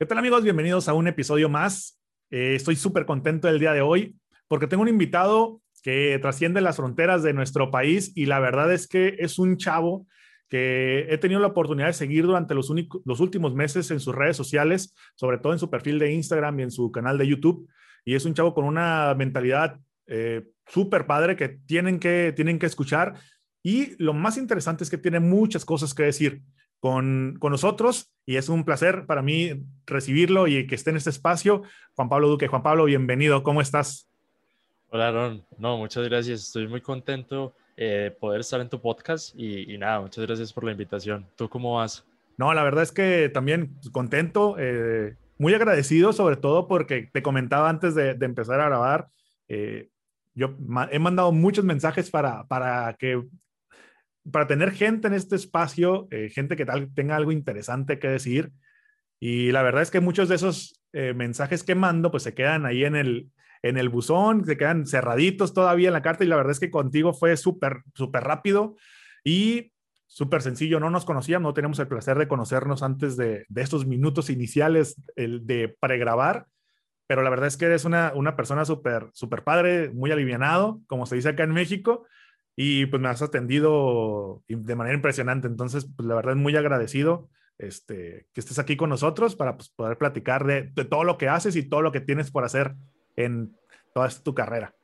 ¿Qué tal amigos? Bienvenidos a un episodio más. Eh, estoy súper contento el día de hoy porque tengo un invitado que trasciende las fronteras de nuestro país y la verdad es que es un chavo que he tenido la oportunidad de seguir durante los, los últimos meses en sus redes sociales, sobre todo en su perfil de Instagram y en su canal de YouTube. Y es un chavo con una mentalidad eh, súper padre que tienen, que tienen que escuchar. Y lo más interesante es que tiene muchas cosas que decir con, con, nosotros y es un placer para mí recibirlo y que esté en este espacio. Juan Pablo Duque, Juan Pablo, bienvenido, ¿cómo estás? Hola, Aaron. No, muchas gracias. Estoy muy contento de eh, poder estar en tu podcast y, y, nada, muchas gracias por la invitación. ¿Tú cómo vas? No, la verdad es que también contento, eh, muy agradecido sobre todo porque te comentaba antes de, de empezar a grabar, eh, yo he mandado muchos mensajes para, para que para tener gente en este espacio, eh, gente que tal, tenga algo interesante que decir. Y la verdad es que muchos de esos eh, mensajes que mando, pues se quedan ahí en el, en el buzón, se quedan cerraditos todavía en la carta. Y la verdad es que contigo fue súper, súper rápido y súper sencillo. No nos conocíamos, no tenemos el placer de conocernos antes de, de estos minutos iniciales de pregrabar. Pero la verdad es que eres una, una persona súper, súper padre, muy alivianado, como se dice acá en México y pues me has atendido de manera impresionante. Entonces, pues la verdad es muy agradecido este, que estés aquí con nosotros para pues, poder platicar de, de, todo lo que haces y todo lo que tienes por hacer en toda tu carrera.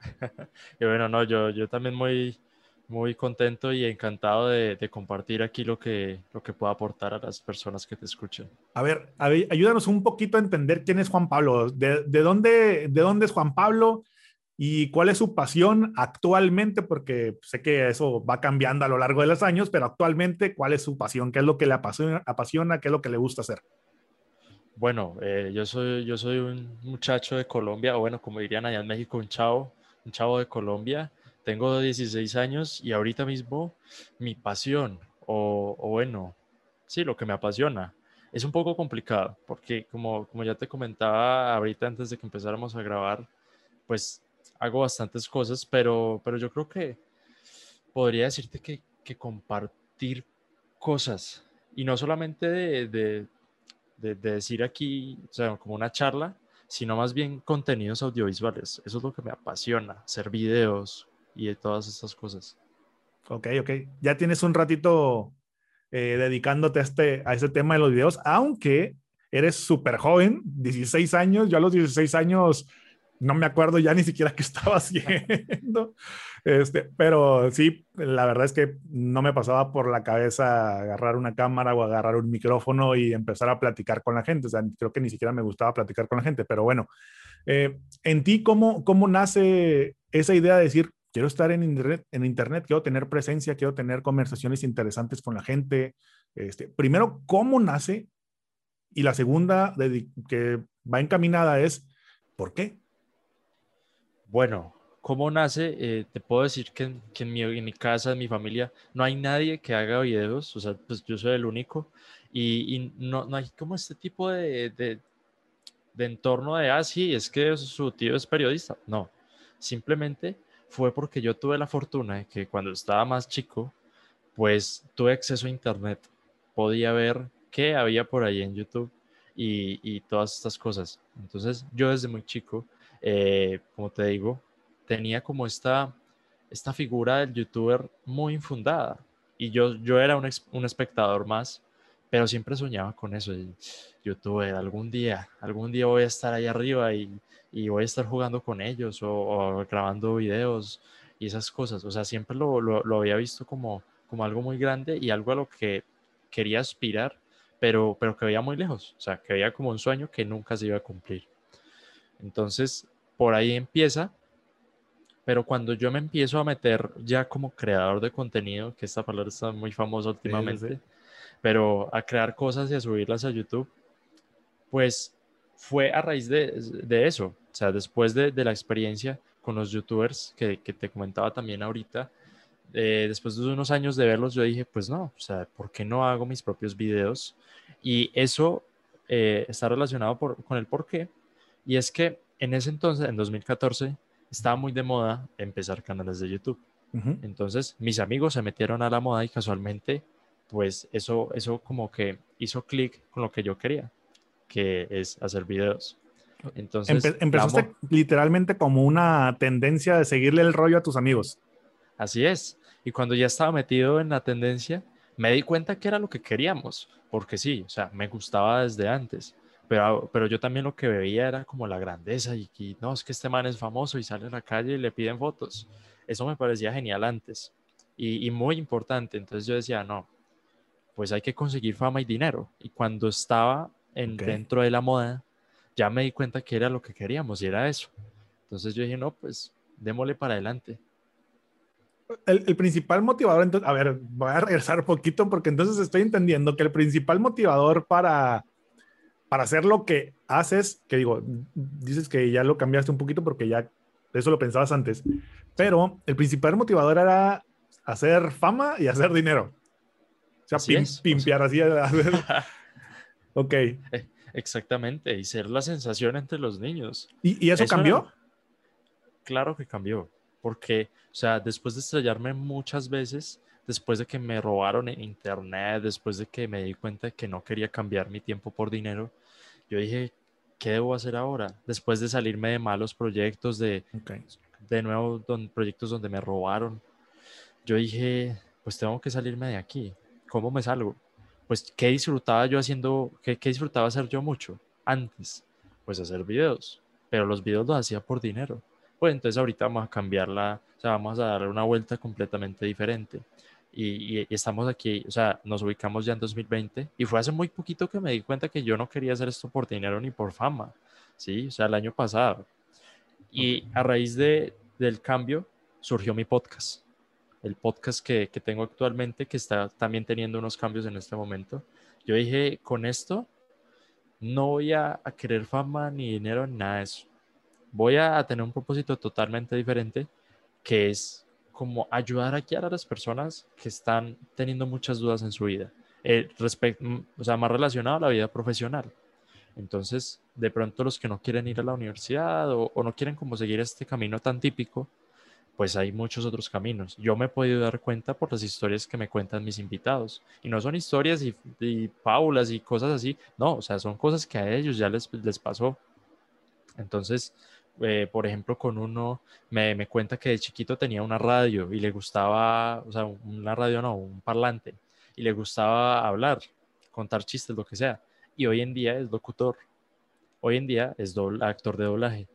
y bueno, no, yo, yo también muy, muy contento y encantado de, de, compartir aquí lo que, lo que pueda aportar a las personas que te escuchan. A ver, a ver ayúdanos un poquito a entender quién es Juan Pablo. ¿De, de, dónde, ¿De dónde es Juan Pablo? Y cuál es su pasión actualmente, porque sé que eso va cambiando a lo largo de los años, pero actualmente, ¿cuál es su pasión? ¿Qué es lo que le apasiona? apasiona ¿Qué es lo que le gusta hacer? Bueno, eh, yo, soy, yo soy un muchacho de Colombia, o bueno, como dirían allá en México, un chavo, un chavo de Colombia. Tengo 16 años y ahorita mismo mi pasión, o, o bueno, sí, lo que me apasiona, es un poco complicado, porque como, como ya te comentaba ahorita antes de que empezáramos a grabar, pues hago bastantes cosas, pero, pero yo creo que podría decirte que, que compartir cosas y no solamente de, de, de, decir aquí, o sea, como una charla, sino más bien contenidos audiovisuales. Eso es lo que me apasiona, hacer videos y todas estas cosas. Ok, ok. Ya tienes un ratito eh, dedicándote a este, a este tema de los videos, aunque eres súper joven, 16 años. Yo a los 16 años no me acuerdo ya ni siquiera qué estaba haciendo, este, pero sí, la verdad es que no me pasaba por la cabeza agarrar una cámara o agarrar un micrófono y empezar a platicar con la gente, o sea, creo que ni siquiera me gustaba platicar con la gente, pero bueno, eh, en ti, ¿cómo, ¿cómo nace esa idea de decir, quiero estar en internet, en internet, quiero tener presencia, quiero tener conversaciones interesantes con la gente? Este, primero, ¿cómo nace? Y la segunda que va encaminada es, ¿por qué? Bueno, ¿cómo nace? Eh, te puedo decir que, en, mi, casa, en mi familia, no hay nadie que haga videos, o sea, pues yo soy el único, y, y no, no, hay como este tipo de, de, entorno de, ah, es que su tío es periodista. No, simplemente fue porque yo tuve la fortuna de que cuando estaba más chico, pues tuve acceso a Internet, podía ver qué había por ahí en YouTube y, y todas estas cosas. Entonces, yo desde muy chico eh, como te digo, tenía como esta, esta figura del youtuber muy infundada. Y yo, yo era un, un espectador más, pero siempre soñaba con eso. El youtuber, algún día, algún día voy a estar ahí arriba y, y voy a estar jugando con ellos o, o, grabando videos y esas cosas. O sea, siempre lo, lo, lo había visto como, como algo muy grande y algo a lo que quería aspirar, pero, pero que veía muy lejos. O sea, que veía como un sueño que nunca se iba a cumplir. Entonces, por ahí empieza, pero cuando yo me empiezo a meter ya como creador de contenido, que esta palabra está muy famosa últimamente, sí, sí. pero a crear cosas y a subirlas a YouTube, pues fue a raíz de, de eso, o sea, después de, de, la experiencia con los youtubers que, que te comentaba también ahorita, eh, después de unos años de verlos, yo dije, pues no, o sea, ¿por qué no hago mis propios videos? Y eso eh, está relacionado por, con el por qué, y es que en ese entonces, en 2014, estaba muy de moda empezar canales de YouTube. Uh -huh. Entonces, mis amigos se metieron a la moda y casualmente, pues eso, eso como que hizo clic con lo que yo quería. que es hacer videos. Entonces, empezaste literalmente como una tendencia de seguirle el rollo a tus amigos. Así es. Y cuando ya estaba metido en la tendencia, me di cuenta que era lo que queríamos, porque sí, o sea, me gustaba desde antes, pero, pero yo también lo que veía era como la grandeza y, que no, es que este man es famoso y sale a la calle y le piden fotos. Eso me parecía genial antes y, muy importante. Entonces yo decía, no, pues hay que conseguir fama y dinero. Y cuando estaba en, dentro de la moda, ya me di cuenta que era lo que queríamos y era eso. Entonces yo dije, no, pues démosle para adelante. El, principal motivador, entonces, a ver, voy a regresar un poquito porque entonces estoy entendiendo que el principal motivador para, para hacer lo que haces, que digo, dices que ya lo cambiaste un poquito porque ya eso lo pensabas antes, pero el principal motivador era hacer fama y hacer dinero. O sea, así pimpear así. ok. Eh, Exactamente, y ser la sensación entre los niños. ¿Y, eso, cambió? Claro que cambió, porque, o sea, después de estrellarme muchas veces, después de que me robaron en internet, después de que me di cuenta de que no quería cambiar mi tiempo por dinero, yo dije, ¿qué debo hacer ahora? Después de salirme de malos proyectos, de, de nuevo, proyectos donde me robaron, yo dije, pues tengo que salirme de aquí. ¿Cómo me salgo? pues, ¿qué disfrutaba yo haciendo? ¿Qué, disfrutaba hacer yo mucho antes? Pues hacer videos, pero los videos los hacía por dinero. Pues entonces ahorita vamos a cambiarla, o sea, vamos a darle una vuelta completamente diferente. Y, y, estamos aquí, o sea, nos ubicamos ya en 2020 y fue hace muy poquito que me di cuenta que yo no quería hacer esto por dinero ni por fama, ¿sí? O sea, el año pasado. Y a raíz de, del cambio surgió mi podcast el podcast que, tengo actualmente, que está también teniendo unos cambios en este momento. Yo dije, con esto no voy a, querer fama ni dinero, ni nada de eso. Voy a, tener un propósito totalmente diferente, que es como ayudar a guiar a las personas que están teniendo muchas dudas en su vida, eh, o sea, más relacionado a la vida profesional. Entonces, de pronto los que no quieren ir a la universidad o, o no quieren como seguir este camino tan típico, pues hay muchos otros caminos. Yo me he podido dar cuenta por las historias que me cuentan mis invitados. Y no son historias y, y paulas y cosas así, no, o sea, son cosas que a ellos ya les, les pasó. Entonces, eh, por ejemplo, con uno me, me, cuenta que de chiquito tenía una radio y le gustaba, o sea, una radio no, un parlante, y le gustaba hablar, contar chistes, lo que sea. Y hoy en día es locutor. Hoy en día es actor de doblaje.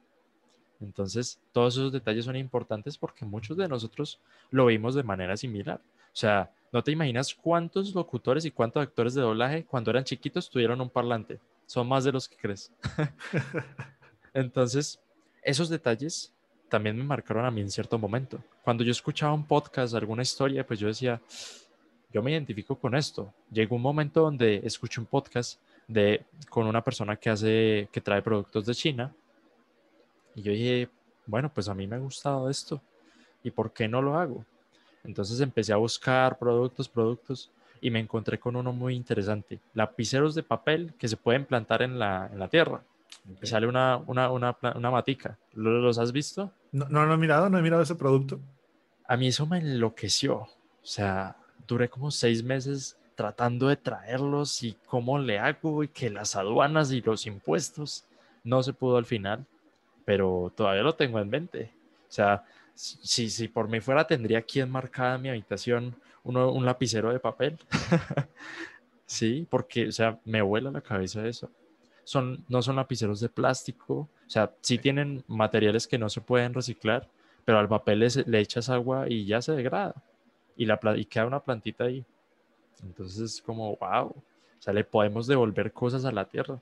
Entonces, todos esos detalles son importantes porque muchos de nosotros lo vimos de manera similar. O sea, no te imaginas cuántos locutores y cuántos actores de doblaje cuando eran chiquitos tuvieron un parlante. Son más de los que crees. Entonces, esos detalles también me marcaron a mí en cierto momento. Cuando yo escuchaba un podcast, alguna historia, pues yo decía, yo me identifico con esto. Llegó un momento donde escuché un podcast de, con una persona que hace, que trae productos de China y yo dije, bueno, pues a mí me ha gustado esto. ¿Y por qué no lo hago? Entonces empecé a buscar productos, productos y me encontré con uno muy interesante. Lapiceros de papel que se pueden plantar en la, en la tierra. Y sale una, una, una, una matica. ¿Los has visto? No, no, no he mirado, no he mirado ese producto. A mí eso me enloqueció. O sea, duré como seis meses tratando de traerlos y cómo le hago y que las aduanas y los impuestos. No se pudo al final pero todavía lo tengo en mente. O sea, si, si por mí fuera, tendría aquí enmarcada en mi habitación uno, un lapicero de papel. sí, porque, o sea, me vuela la cabeza eso. Son, no son lapiceros de plástico, o sea, sí tienen materiales que no se pueden reciclar, pero al papel le, echas agua y ya se degrada y, la, y queda una plantita ahí. Entonces es como, wow, o sea, le podemos devolver cosas a la tierra.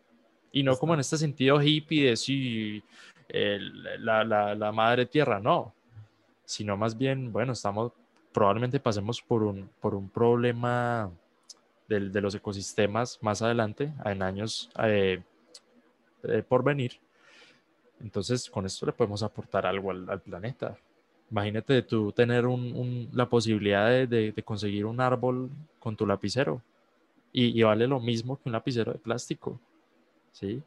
Y no como en este sentido hippie de sí, la, la, la, madre tierra, no, sino más bien, bueno, estamos, probablemente pasemos por un, por un problema de, de los ecosistemas más adelante, en años eh, eh, por venir. Entonces, con esto le podemos aportar algo al, planeta. Imagínate tú tener la posibilidad de, de, conseguir un árbol con tu lapicero y, y, vale lo mismo que un lapicero de plástico. ¿Sí?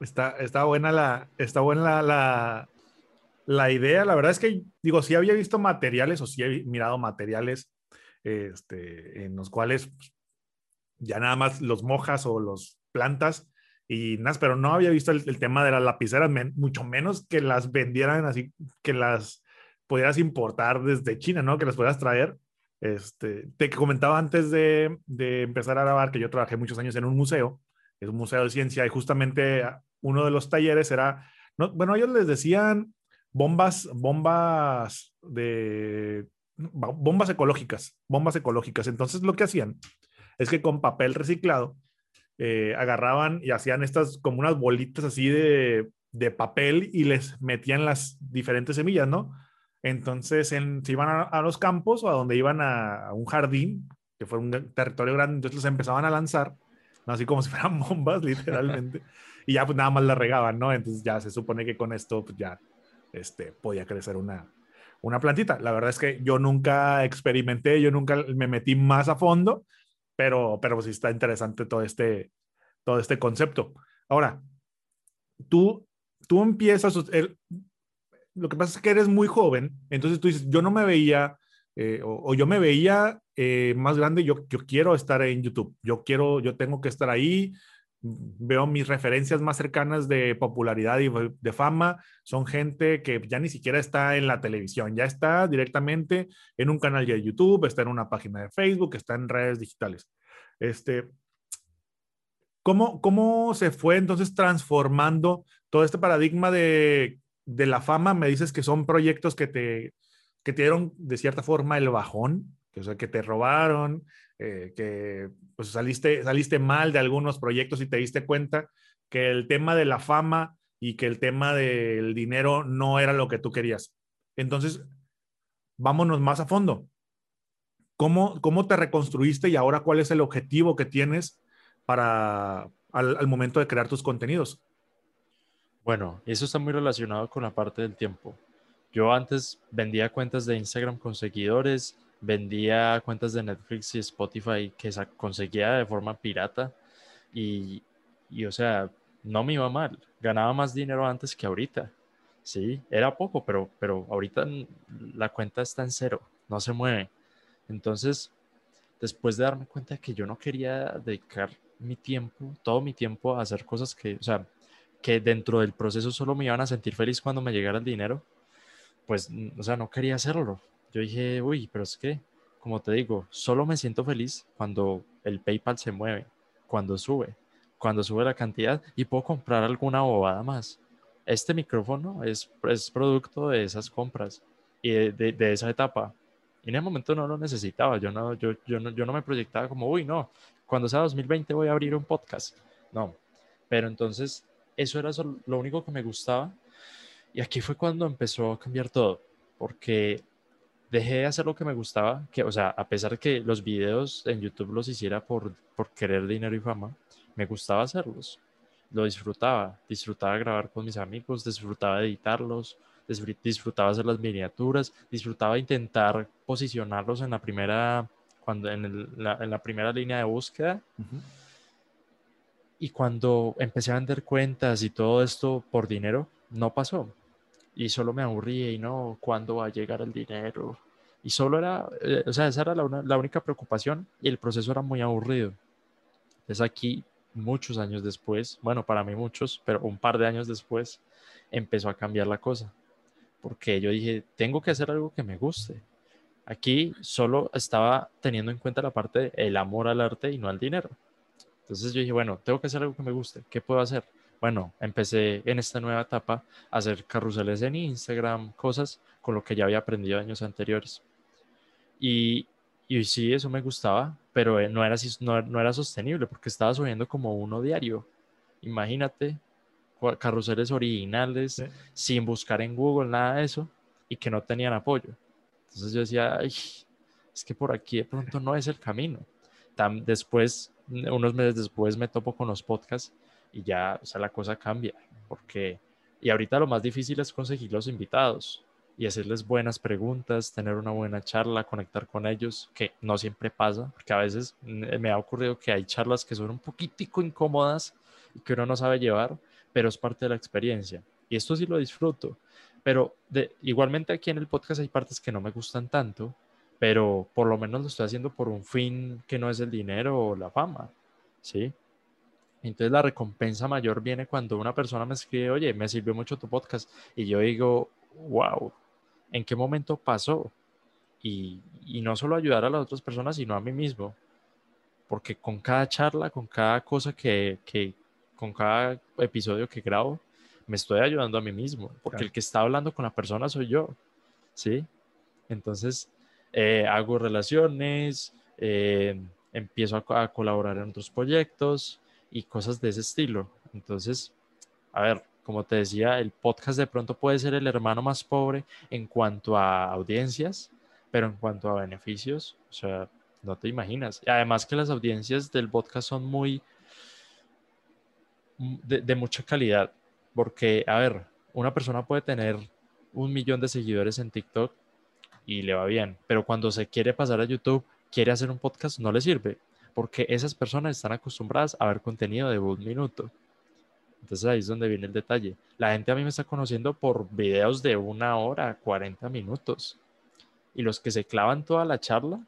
Está, está buena, la, está buena la, la, idea. La verdad es que, digo, sí había visto materiales o sí he mirado materiales este, en los cuales pues, ya nada más los mojas o los plantas y nada, pero no había visto el, tema de las lapiceras, mucho menos que las vendieran así, que las pudieras importar desde China, ¿no? Que las puedas traer. Este, te comentaba antes de, de empezar a grabar que yo trabajé muchos años en un museo, es un museo de ciencia, y justamente uno de los talleres era, no, bueno, ellos les decían bombas, bombas de, bombas ecológicas, bombas ecológicas. Entonces lo que hacían es que con papel reciclado eh, agarraban y hacían estas como unas bolitas así de, de, papel y les metían las diferentes semillas, ¿no? Entonces en, se iban a, los campos o a donde iban a, un jardín, que fue un territorio grande, entonces los empezaban a lanzar, así como si fueran bombas, literalmente, y ya pues nada más la regaban, ¿no? Entonces ya se supone que con esto pues, ya este, podía crecer una, una plantita. La verdad es que yo nunca experimenté, yo nunca me metí más a fondo, pero, pero sí está interesante todo este, todo este concepto. Ahora, tú, tú empiezas, lo que pasa es que eres muy joven, entonces tú dices, yo no me veía, eh, o, yo me veía eh, más grande, yo, yo quiero estar en YouTube, yo quiero, yo tengo que estar ahí, veo mis referencias más cercanas de popularidad y de fama son gente que ya ni siquiera está en la televisión, ya está directamente en un canal de YouTube, está en una página de Facebook, está en redes digitales. Este, ¿cómo, ¿Cómo se fue entonces transformando todo este paradigma de, de la fama? Me dices que son proyectos que te, que te dieron de cierta forma el bajón, que, o sea, que te robaron, eh, que pues saliste, saliste mal de algunos proyectos y te diste cuenta que el tema de la fama y que el tema del dinero no era lo que tú querías. Entonces, vámonos más a fondo. ¿Cómo, cómo te reconstruiste y ahora cuál es el objetivo que tienes para al, al momento de crear tus contenidos? Bueno, eso está muy relacionado con la parte del tiempo. Yo antes vendía cuentas de Instagram con seguidores, vendía cuentas de Netflix y Spotify que conseguía de forma pirata y, y, o sea, no me iba mal, ganaba más dinero antes que ahorita. Sí, era poco, pero, pero ahorita la cuenta está en cero, no se mueve. Entonces, después de darme cuenta que yo no quería dedicar mi tiempo, todo mi tiempo a hacer cosas que, o sea, que dentro del proceso solo me iban a sentir feliz cuando me llegara el dinero, pues, o sea, no quería hacerlo yo dije, uy, pero es que, como te digo, solo me siento feliz cuando el PayPal se mueve, cuando sube, cuando sube la cantidad y puedo comprar alguna bobada más. Este micrófono es, es producto de esas compras y de, de, esa etapa. Y en el momento no lo necesitaba, yo no, yo, yo, no, yo no me proyectaba como, uy, no, cuando sea 2020 voy a abrir un podcast. No, pero entonces eso era lo único que me gustaba. Y aquí fue cuando empezó a cambiar todo, porque dejé de hacer lo que me gustaba, que, o sea, a pesar de que los videos en YouTube los hiciera por, por querer dinero y fama, me gustaba hacerlos. Lo disfrutaba, disfrutaba grabar con mis amigos, disfrutaba editarlos, disfrutaba hacer las miniaturas, disfrutaba intentar posicionarlos en la primera, cuando, en, la, en la primera línea de búsqueda. Y cuando empecé a vender cuentas y todo esto por dinero, no pasó y solo me aburría y no, ¿cuándo va a llegar el dinero? Y solo era, eh, o sea, esa era la, la, única preocupación y el proceso era muy aburrido. Entonces aquí, muchos años después, bueno, para mí muchos, pero un par de años después, empezó a cambiar la cosa. Porque yo dije, tengo que hacer algo que me guste. Aquí solo estaba teniendo en cuenta la parte del amor al arte y no al dinero. Entonces yo dije, bueno, tengo que hacer algo que me guste. ¿Qué puedo hacer? Bueno, empecé en esta nueva etapa a hacer carruseles en Instagram, cosas con lo que ya había aprendido años anteriores. Y, y sí, eso me gustaba, pero eh, no era, no, no era sostenible porque estaba subiendo como uno diario. Imagínate, carruseles originales, sin buscar en Google nada de eso, y que no tenían apoyo. Entonces yo decía, Ay, es que por aquí de pronto no es el camino. después, unos meses después me topo con los podcasts y ya, o sea, la cosa cambia, porque, y ahorita lo más difícil es conseguir los invitados y hacerles buenas preguntas, tener una buena charla, conectar con ellos, que no siempre pasa, porque a veces me ha ocurrido que hay charlas que son un poquitico incómodas y que uno no sabe llevar, pero es parte de la experiencia. Y esto sí lo disfruto, pero de, igualmente aquí en el podcast hay partes que no me gustan tanto, pero por lo menos lo estoy haciendo por un fin que no es el dinero o la fama, ¿sí? Entonces la recompensa mayor viene cuando una persona me escribe, oye, me sirvió mucho tu podcast. Y yo digo, wow, ¿en qué momento pasó? Y, y no solo ayudar a las otras personas, sino a mí mismo. Porque con cada charla, con cada cosa que, que con cada episodio que grabo, me estoy ayudando a mí mismo. Porque el que está hablando con la persona soy yo. ¿Sí? Entonces, eh, hago relaciones, eh, empiezo a, a colaborar en otros proyectos y cosas de ese estilo. Entonces, a ver, como te decía, el podcast de pronto puede ser el hermano más pobre en cuanto a audiencias, pero en cuanto a beneficios, o sea, no te imaginas. Además que las audiencias del podcast son muy mm, de, de mucha calidad, porque, a ver, una persona puede tener un millón de seguidores en TikTok y le va bien, pero cuando se quiere pasar a YouTube, quiere hacer un podcast, no le sirve, porque esas personas están acostumbradas a ver contenido de un minuto. Entonces ahí es donde viene el detalle. La gente a mí me está conociendo por videos de una hora, 40 minutos. Y los que se clavan toda la charla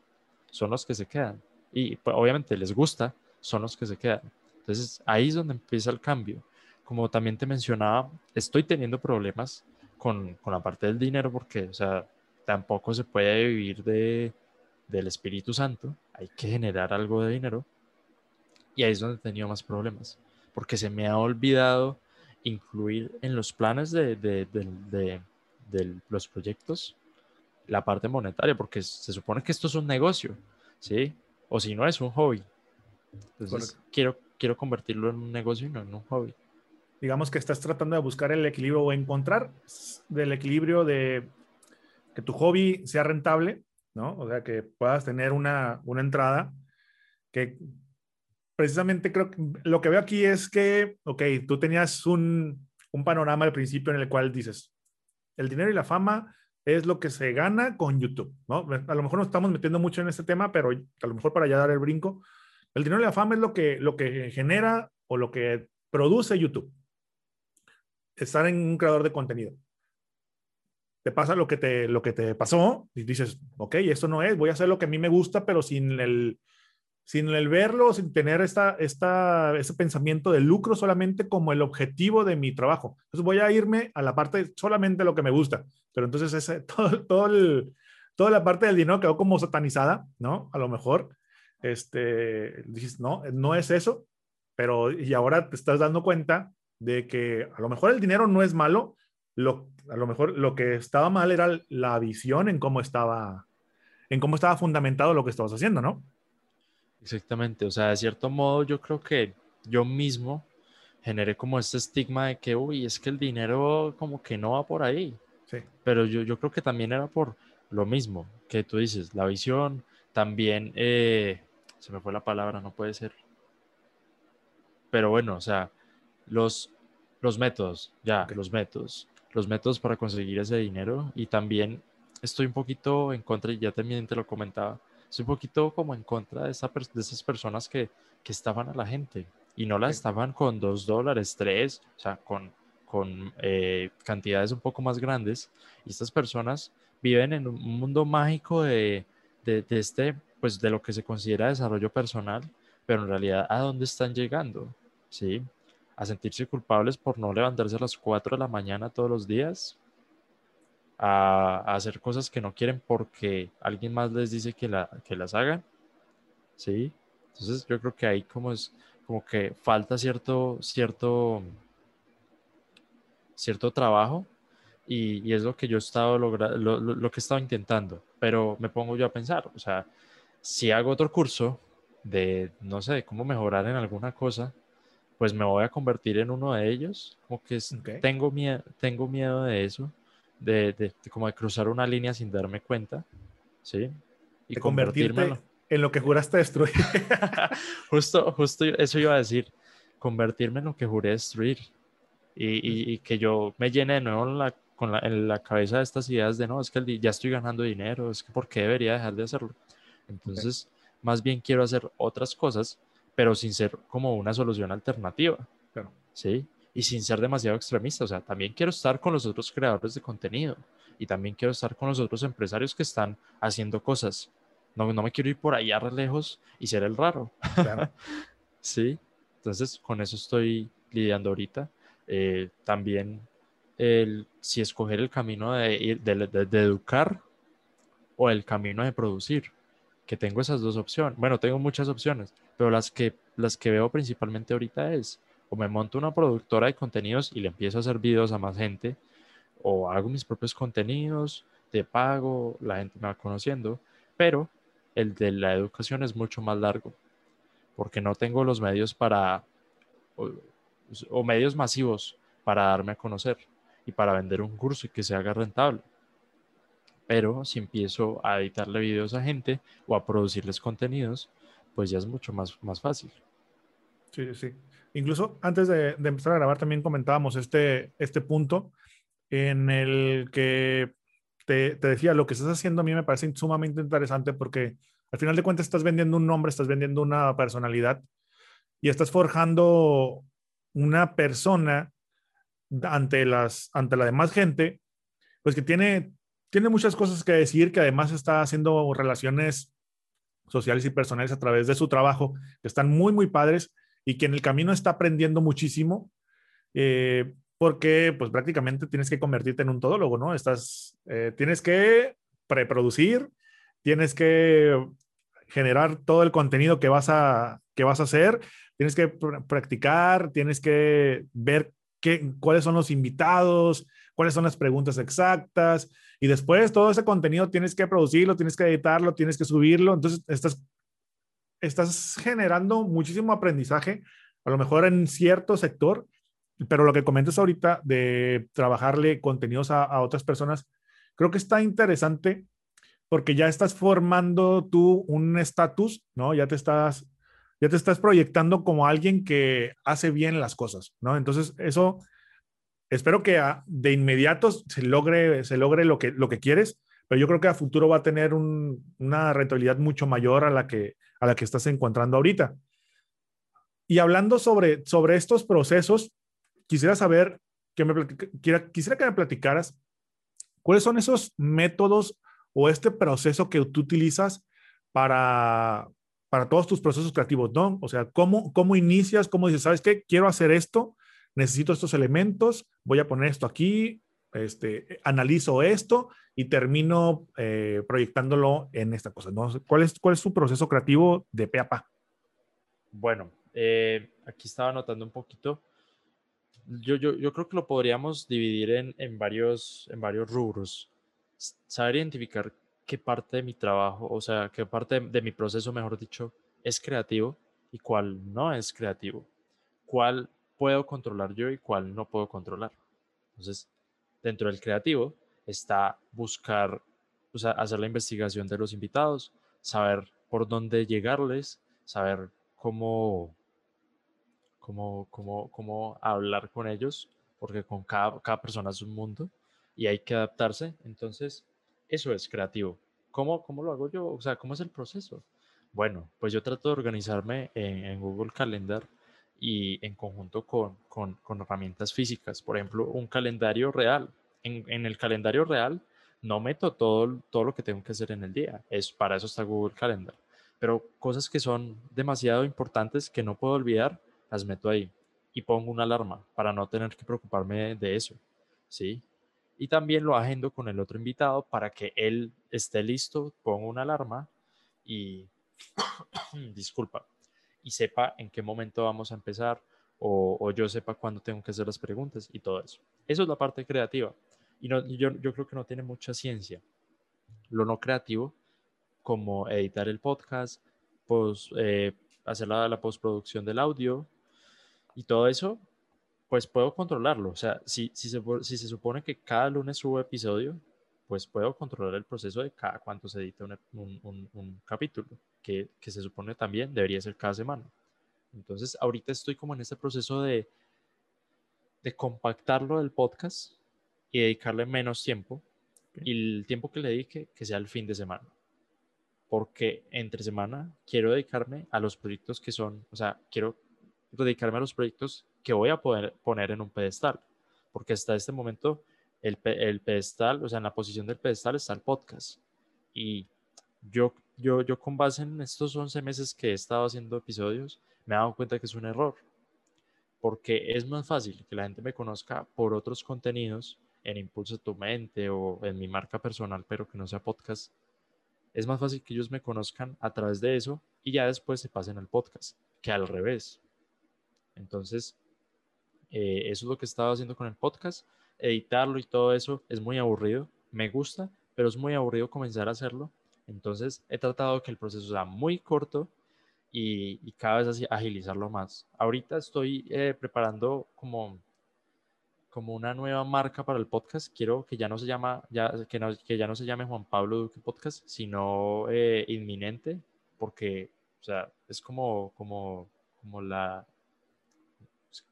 son los que se quedan. Y pues, obviamente les gusta, son los que se quedan. Entonces ahí es donde empieza el cambio. Como también te mencionaba, estoy teniendo problemas con, con la parte del dinero porque, o sea, tampoco se puede vivir de, del Espíritu Santo, hay que generar algo de dinero. Y ahí es donde he tenido más problemas, porque se me ha olvidado incluir en los planes de, de, de, de los proyectos la parte monetaria, porque se supone que esto es un negocio, ¿sí? O si no es un hobby. Entonces, quiero, quiero convertirlo en un negocio y no en un hobby. Digamos que estás tratando de buscar el equilibrio o encontrar del equilibrio de que tu hobby sea rentable, ¿no? O sea, que puedas tener una, una entrada que precisamente creo que lo que veo aquí es que, ok, tú tenías un, un panorama al principio en el cual dices, el dinero y la fama es lo que se gana con YouTube, ¿no? A lo mejor nos estamos metiendo mucho en este tema, pero a lo mejor para ya dar el brinco, el dinero y la fama es lo que, lo que genera o lo que produce YouTube. Estar en un creador de contenido te pasa lo que te, lo que te pasó y dices, ok, esto no es, voy a hacer lo que a mí me gusta, pero sin el, sin el verlo, sin tener esta, esta, ese pensamiento de lucro solamente como el objetivo de mi trabajo. Entonces voy a irme a la parte solamente lo que me gusta, pero entonces ese, todo, todo el, toda la parte del dinero quedó como satanizada, ¿no? A lo mejor, este, dices, no, no es eso, pero y ahora te estás dando cuenta de que a lo mejor el dinero no es malo, lo, a lo mejor lo que estaba mal era la visión en cómo estaba, en cómo estaba fundamentado lo que estabas haciendo, ¿no? Exactamente, o sea, de cierto modo yo creo que yo mismo generé como este estigma de que, uy, es que el dinero como que no va por ahí. Sí. Pero yo, yo creo que también era por lo mismo que tú dices, la visión, también, eh, se me fue la palabra, no puede ser. Pero bueno, o sea, los, los métodos, ya, okay. los métodos los métodos para conseguir ese dinero y también estoy un poquito en contra, y ya también te lo comentaba, estoy un poquito como en contra de, esa, de esas personas que, que estaban a la gente y no la estaban con dos dólares, tres, o sea, con, con eh, cantidades un poco más grandes. Y estas personas viven en un mundo mágico de, de, de, este, pues de lo que se considera desarrollo personal, pero en realidad a dónde están llegando, ¿sí? A sentirse culpables por no levantarse a las 4 de la mañana todos los días, a, hacer cosas que no quieren porque alguien más les dice que, la, que las hagan, ¿sí? Entonces yo creo que ahí como es, como que falta cierto, cierto, cierto trabajo y, y es lo que yo he estado lo, lo, lo que he estado intentando, pero me pongo yo a pensar, o sea, si hago otro curso de, no sé, de cómo mejorar en alguna cosa, pues me voy a convertir en uno de ellos. Como que okay. tengo, miedo, tengo miedo de eso, de, de, de, como de cruzar una línea sin darme cuenta, ¿sí? Y convertirme en lo... en lo que juraste destruir. justo, justo eso iba a decir, convertirme en lo que juré destruir. Y, y, y que yo me llene de nuevo la, con la, en la cabeza de estas ideas de, no, es que el, ya estoy ganando dinero, es que ¿por qué debería dejar de hacerlo? Entonces, okay. más bien quiero hacer otras cosas pero sin ser como una solución alternativa. Claro. ¿Sí? Y sin ser demasiado extremista. O sea, también quiero estar con los otros creadores de contenido y también quiero estar con los otros empresarios que están haciendo cosas. No, no me quiero ir por allá re lejos y ser el raro. Claro. sí. Entonces, con eso estoy lidiando ahorita. Eh, también el, si escoger el camino de, de, de, educar o el camino de producir, tengo esas dos opciones. Bueno, tengo muchas opciones, pero las que, las que veo principalmente ahorita es o me monto una productora de contenidos y le empiezo a hacer videos a más gente, o hago mis propios contenidos, de pago, la gente me va conociendo, pero el de la educación es mucho más largo, porque no tengo los medios para, o, medios masivos para darme a conocer y para vender un curso y que se haga rentable. Pero si empiezo a editarle videos a gente o a producirles contenidos, pues ya es mucho más, más fácil. Sí, sí. Incluso antes de, empezar a grabar también comentábamos este, este punto en el que te, decía, lo que estás haciendo a mí me parece sumamente interesante porque al final de cuentas estás vendiendo un nombre, estás vendiendo una personalidad y estás forjando una persona ante, las, ante la demás gente, pues que tiene, tiene muchas cosas que decir, que además está haciendo relaciones sociales y personales a través de su trabajo, que están muy, muy padres y que en el camino está aprendiendo muchísimo. Eh, porque pues prácticamente tienes que convertirte en un todólogo, ¿no? Estás, eh, tienes que preproducir, tienes que generar todo el contenido que vas a, que vas a hacer, tienes que practicar, tienes que ver qué, cuáles son los invitados, cuáles son las preguntas exactas, y después todo ese contenido tienes que producirlo, tienes que editarlo, tienes que subirlo, entonces estás, estás generando muchísimo aprendizaje, a lo mejor en cierto sector, pero lo que comentas ahorita de trabajarle contenidos a, otras personas, creo que está interesante porque ya estás formando tú un estatus, ¿no? Ya te estás, ya te estás proyectando como alguien que hace bien las cosas, ¿no? Entonces, eso, espero que de inmediato se logre, se logre lo que, lo que quieres, pero yo creo que a futuro va a tener una rentabilidad mucho mayor a la que, a la que estás encontrando ahorita. Y hablando sobre, sobre estos procesos, quisiera saber, que me, quisiera que me platicaras cuáles son esos métodos o este proceso que tú utilizas para, para todos tus procesos creativos, ¿no? O sea, ¿cómo, cómo inicias? ¿Cómo dices, sabes qué? Quiero hacer esto, necesito estos elementos, voy a poner esto aquí, este, analizo esto y termino eh, proyectándolo en esta cosa, ¿no? ¿Cuál es, ¿Cuál es tu proceso creativo de pe a pa? Bueno, eh, aquí estaba anotando un poquito yo, yo, yo creo que lo podríamos dividir en, en, varios, en varios rubros. Saber identificar qué parte de mi trabajo, o sea, qué parte de, mi proceso, mejor dicho, es creativo y cuál no es creativo. Cuál puedo controlar yo y cuál no puedo controlar. Entonces, dentro del creativo está buscar, o sea, hacer la investigación de los invitados, saber por dónde llegarles, saber cómo cómo, cómo, cómo hablar con ellos, porque con cada, cada persona es un mundo y hay que adaptarse. Entonces, eso es creativo. ¿Cómo, ¿Cómo lo hago yo? O sea, ¿cómo es el proceso? Bueno, pues yo trato de organizarme en, Google Calendar y en conjunto con, con, con, herramientas físicas. Por ejemplo, un calendario real. En, en, el calendario real no meto todo, todo lo que tengo que hacer en el día. Es, para eso está Google Calendar. Pero cosas que son demasiado importantes que no puedo olvidar, las meto ahí y pongo una alarma para no tener que preocuparme de eso, ¿sí? Y también lo agendo con el otro invitado para que él esté listo, pongo una alarma y, disculpa, y sepa en qué momento vamos a empezar o, yo sepa cuándo tengo que hacer las preguntas y todo eso. Eso es la parte creativa. Y no, yo, yo creo que no tiene mucha ciencia. Lo no creativo, como editar el podcast, pues, eh, hacer la, postproducción del audio, y todo eso, pues puedo controlarlo. O sea, si, si, se, si se supone que cada lunes subo episodio, pues puedo controlar el proceso de cada cuánto se edita un, capítulo, que, que, se supone también debería ser cada semana. Entonces, ahorita estoy como en este proceso de, de compactarlo del podcast y dedicarle menos tiempo. Y el tiempo que le dedique, que sea el fin de semana. Porque entre semana quiero dedicarme a los proyectos que son, o sea, quiero dedicarme a los proyectos que voy a poder poner en un pedestal, porque hasta este momento el, el pedestal, o sea, en la posición del pedestal está el podcast. Y yo, yo, yo con base en estos 11 meses que he estado haciendo episodios, me he dado cuenta que es un error, porque es más fácil que la gente me conozca por otros contenidos en Impulsa tu Mente o en mi marca personal, pero que no sea podcast. Es más fácil que ellos me conozcan a través de eso y ya después se pasen al podcast, que al revés. Entonces, eh, eso es lo que estaba haciendo con el podcast. Editarlo y todo eso es muy aburrido. Me gusta, pero es muy aburrido comenzar a hacerlo. Entonces, he tratado que el proceso sea muy corto y, cada vez agilizarlo más. Ahorita estoy eh, preparando como, como una nueva marca para el podcast. Quiero que ya no se llama, ya, que, ya no se llame Juan Pablo Duque Podcast, sino eh, Inminente, porque, o sea, es como, como, como la,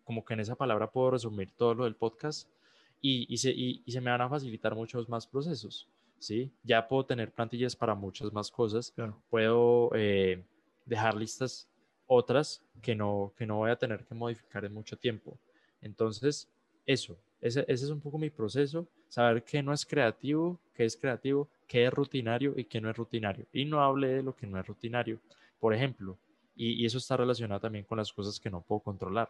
como que en esa palabra puedo resumir todo lo del podcast y, y, se, y, se, me van a facilitar muchos más procesos, ¿sí? Ya puedo tener plantillas para muchas más cosas, puedo eh, dejar listas otras que no, que no voy a tener que modificar en mucho tiempo. Entonces, eso, ese, ese es un poco mi proceso, saber qué no es creativo, qué es creativo, qué es rutinario y qué no es rutinario. Y no hable de lo que no es rutinario. Por ejemplo, y, y eso está relacionado también con las cosas que no puedo controlar.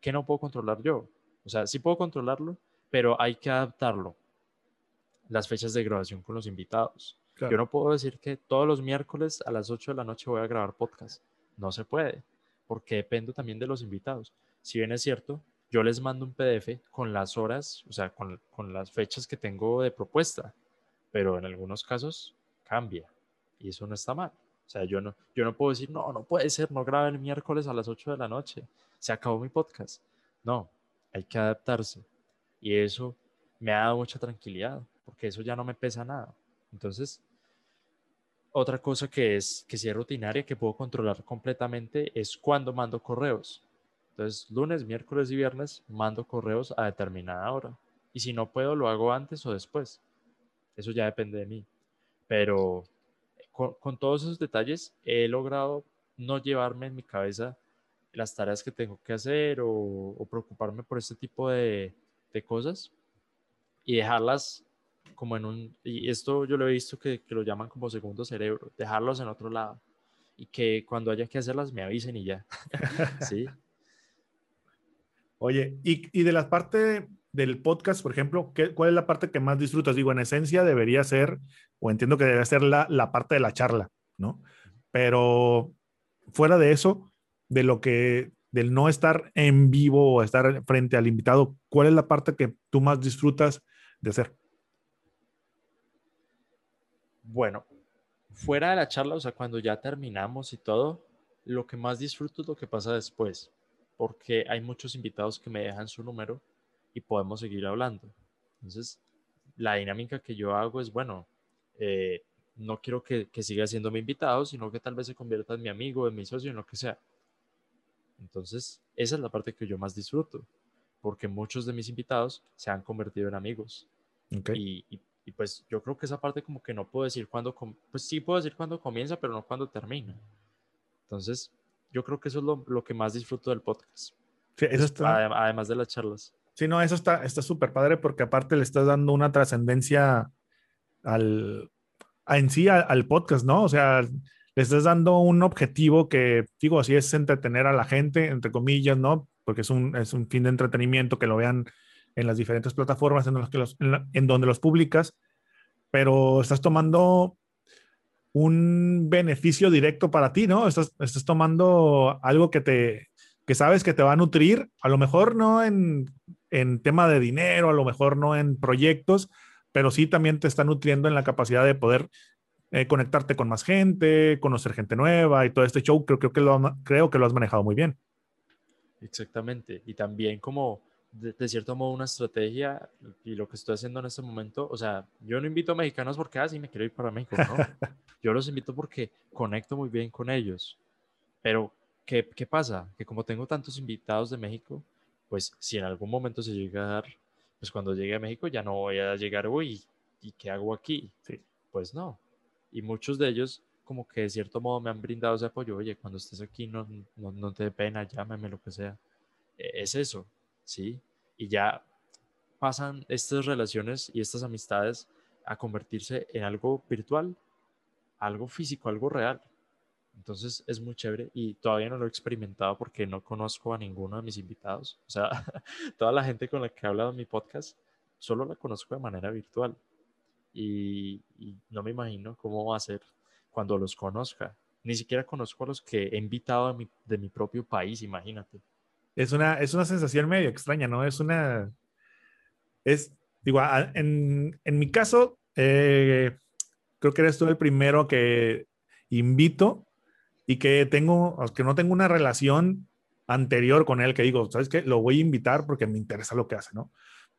¿Qué no puedo controlar yo? O sea, sí puedo controlarlo, pero hay que adaptarlo. Las fechas de grabación con los invitados. Yo no puedo decir que todos los miércoles a las 8 de la noche voy a grabar podcast. No se puede, porque dependo también de los invitados. Si bien es cierto, yo les mando un PDF con las horas, o sea, con, con las fechas que tengo de propuesta, pero en algunos casos cambia y eso no está mal. O sea, yo no, yo no puedo decir, no, no puede ser, no grabe el miércoles a las 8 de la noche, se acabó mi podcast. No, hay que adaptarse. Y eso me ha dado mucha tranquilidad, porque eso ya no me pesa nada. Entonces, otra cosa que es que si es rutinaria, que puedo controlar completamente, es cuando mando correos. Entonces, lunes, miércoles y viernes mando correos a determinada hora. Y si no puedo, lo hago antes o después. Eso ya depende de mí. Pero con, todos esos detalles he logrado no llevarme en mi cabeza las tareas que tengo que hacer o, preocuparme por este tipo de, de, cosas y dejarlas como en un, y esto yo lo he visto que, que, lo llaman como segundo cerebro, dejarlos en otro lado y que cuando haya que hacerlas me avisen y ya. sí. Oye, y, y de la parte del podcast, por ejemplo, ¿qué, ¿cuál es la parte que más disfrutas? Digo, en esencia debería ser, o entiendo que debe ser la, la parte de la charla, ¿no? Pero fuera de eso, de lo que, del no estar en vivo o estar frente al invitado, ¿cuál es la parte que tú más disfrutas de hacer? Bueno, fuera de la charla, o sea, cuando ya terminamos y todo, lo que más disfruto es lo que pasa después, porque hay muchos invitados que me dejan su número y podemos seguir hablando. Entonces, la dinámica que yo hago es, bueno, eh, no quiero que, que, siga siendo mi invitado, sino que tal vez se convierta en mi amigo, en mi socio, en lo que sea. Entonces, esa es la parte que yo más disfruto, porque muchos de mis invitados se han convertido en amigos. Y, y, pues yo creo que esa parte como que no puedo decir cuándo, pues sí puedo decir cuándo comienza, pero no cuándo termina. Entonces, yo creo que eso es lo, lo que más disfruto del podcast. Sí, eso está... Además de las charlas. Sí, no, eso está súper padre porque aparte le estás dando una trascendencia al, en sí al, podcast, ¿no? O sea, le estás dando un objetivo que, digo, así es entretener a la gente, entre comillas, ¿no? Porque es un, es un fin de entretenimiento que lo vean en las diferentes plataformas en, los que los, en, donde los publicas, pero estás tomando un beneficio directo para ti, ¿no? Estás, estás tomando algo que te que sabes que te va a nutrir, a lo mejor no en, en tema de dinero, a lo mejor no en proyectos, pero sí también te está nutriendo en la capacidad de poder eh, conectarte con más gente, conocer gente nueva y todo este show, creo, creo, que lo, creo que lo has manejado muy bien. Exactamente, y también como de, cierto modo una estrategia y lo que estoy haciendo en este momento, o sea, yo no invito a mexicanos porque así ah, me quiero ir para México, ¿no? yo los invito porque conecto muy bien con ellos, pero ¿qué, ¿qué pasa? Que como tengo tantos invitados de México, pues si en algún momento se llega a dar, pues cuando llegue a México ya no voy a llegar, uy, ¿y qué hago aquí? Sí. Pues no, y muchos de ellos como que de cierto modo me han brindado ese apoyo, oye, cuando estés aquí no, no, no te dé pena, llámame, lo que sea. E, es eso, ¿sí? Y ya pasan estas relaciones y estas amistades a convertirse en algo virtual, algo físico, algo real. Entonces es muy chévere y todavía no lo he experimentado porque no conozco a ninguno de mis invitados. O sea, toda la gente con la que he hablado en mi podcast solo la conozco de manera virtual. Y, no me imagino cómo va a ser cuando los conozca. Ni siquiera conozco a los que he invitado de mi, propio país, imagínate. Es una, es una sensación medio extraña, ¿no? Es una... Es, digo, en, en mi caso, eh, creo que eres tú el primero que invito y que tengo, que no tengo una relación anterior con él, que digo, ¿sabes qué? Lo voy a invitar porque me interesa lo que hace, ¿no?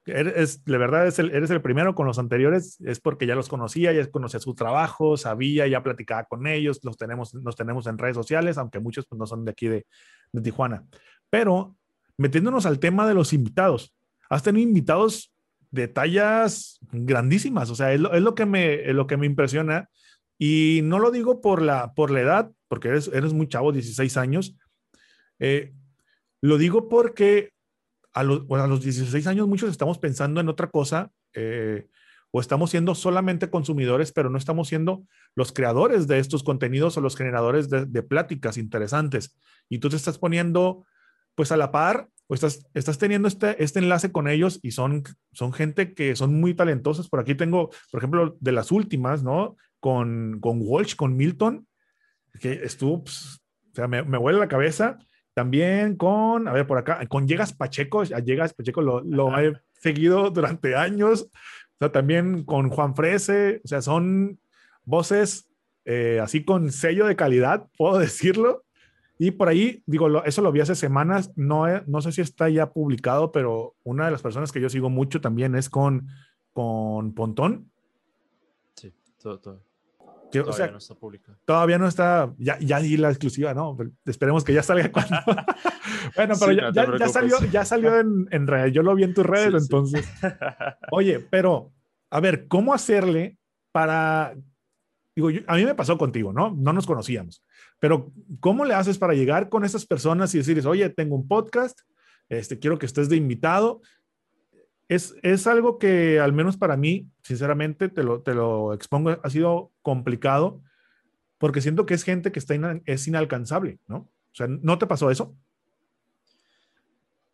Eres, de verdad, es eres el primero con los anteriores, es porque ya los conocía, ya conocía su trabajo, sabía, ya platicaba con ellos, los tenemos, nos tenemos en redes sociales, aunque muchos pues, no son de aquí de, de Tijuana. Pero metiéndonos al tema de los invitados, has tenido invitados de tallas grandísimas, o sea, es lo, es lo que, me, es lo que me impresiona y no lo digo por la, por la edad, porque eres, eres muy chavo, 16 años. Eh, lo digo porque a, los, a los 16 años muchos estamos pensando en otra cosa eh, o estamos siendo solamente consumidores, pero no estamos siendo los creadores de estos contenidos o los generadores de, de pláticas interesantes. Y tú te estás poniendo pues a la par o estás, estás teniendo este, este enlace con ellos y son, son gente que son muy talentosos. Por aquí tengo, por ejemplo, de las últimas, ¿no? con, con Walsh, con Milton, que estuvo, pues, o sea, me, me huele la cabeza. También con, a ver, por acá, con Llegas Pacheco, a Llegas Pacheco lo, lo he seguido durante años. O sea, también con Juan Frese, o sea, son voces eh, así con sello de calidad, puedo decirlo. Y por ahí, digo, eso lo vi hace semanas, no, no sé si está ya publicado, pero una de las personas que yo sigo mucho también es con, con Pontón. Sí, todo, todo todavía no está pública. Todavía no está, ya, ya di la exclusiva, ¿no? esperemos que ya salga cuando. bueno, pero ya, ya, salió, ya salió en, en redes. Yo lo vi en tus redes, entonces. Oye, pero, a ver, ¿cómo hacerle para. Digo, a mí me pasó contigo, ¿no? No nos conocíamos. Pero, ¿cómo le haces para llegar con esas personas y decirles, oye, tengo un podcast, este, quiero que estés de invitado? es, algo que al menos para mí, sinceramente, te lo, te lo expongo, ha sido complicado porque siento que es gente que está es inalcanzable, ¿no? O sea, ¿no te pasó eso?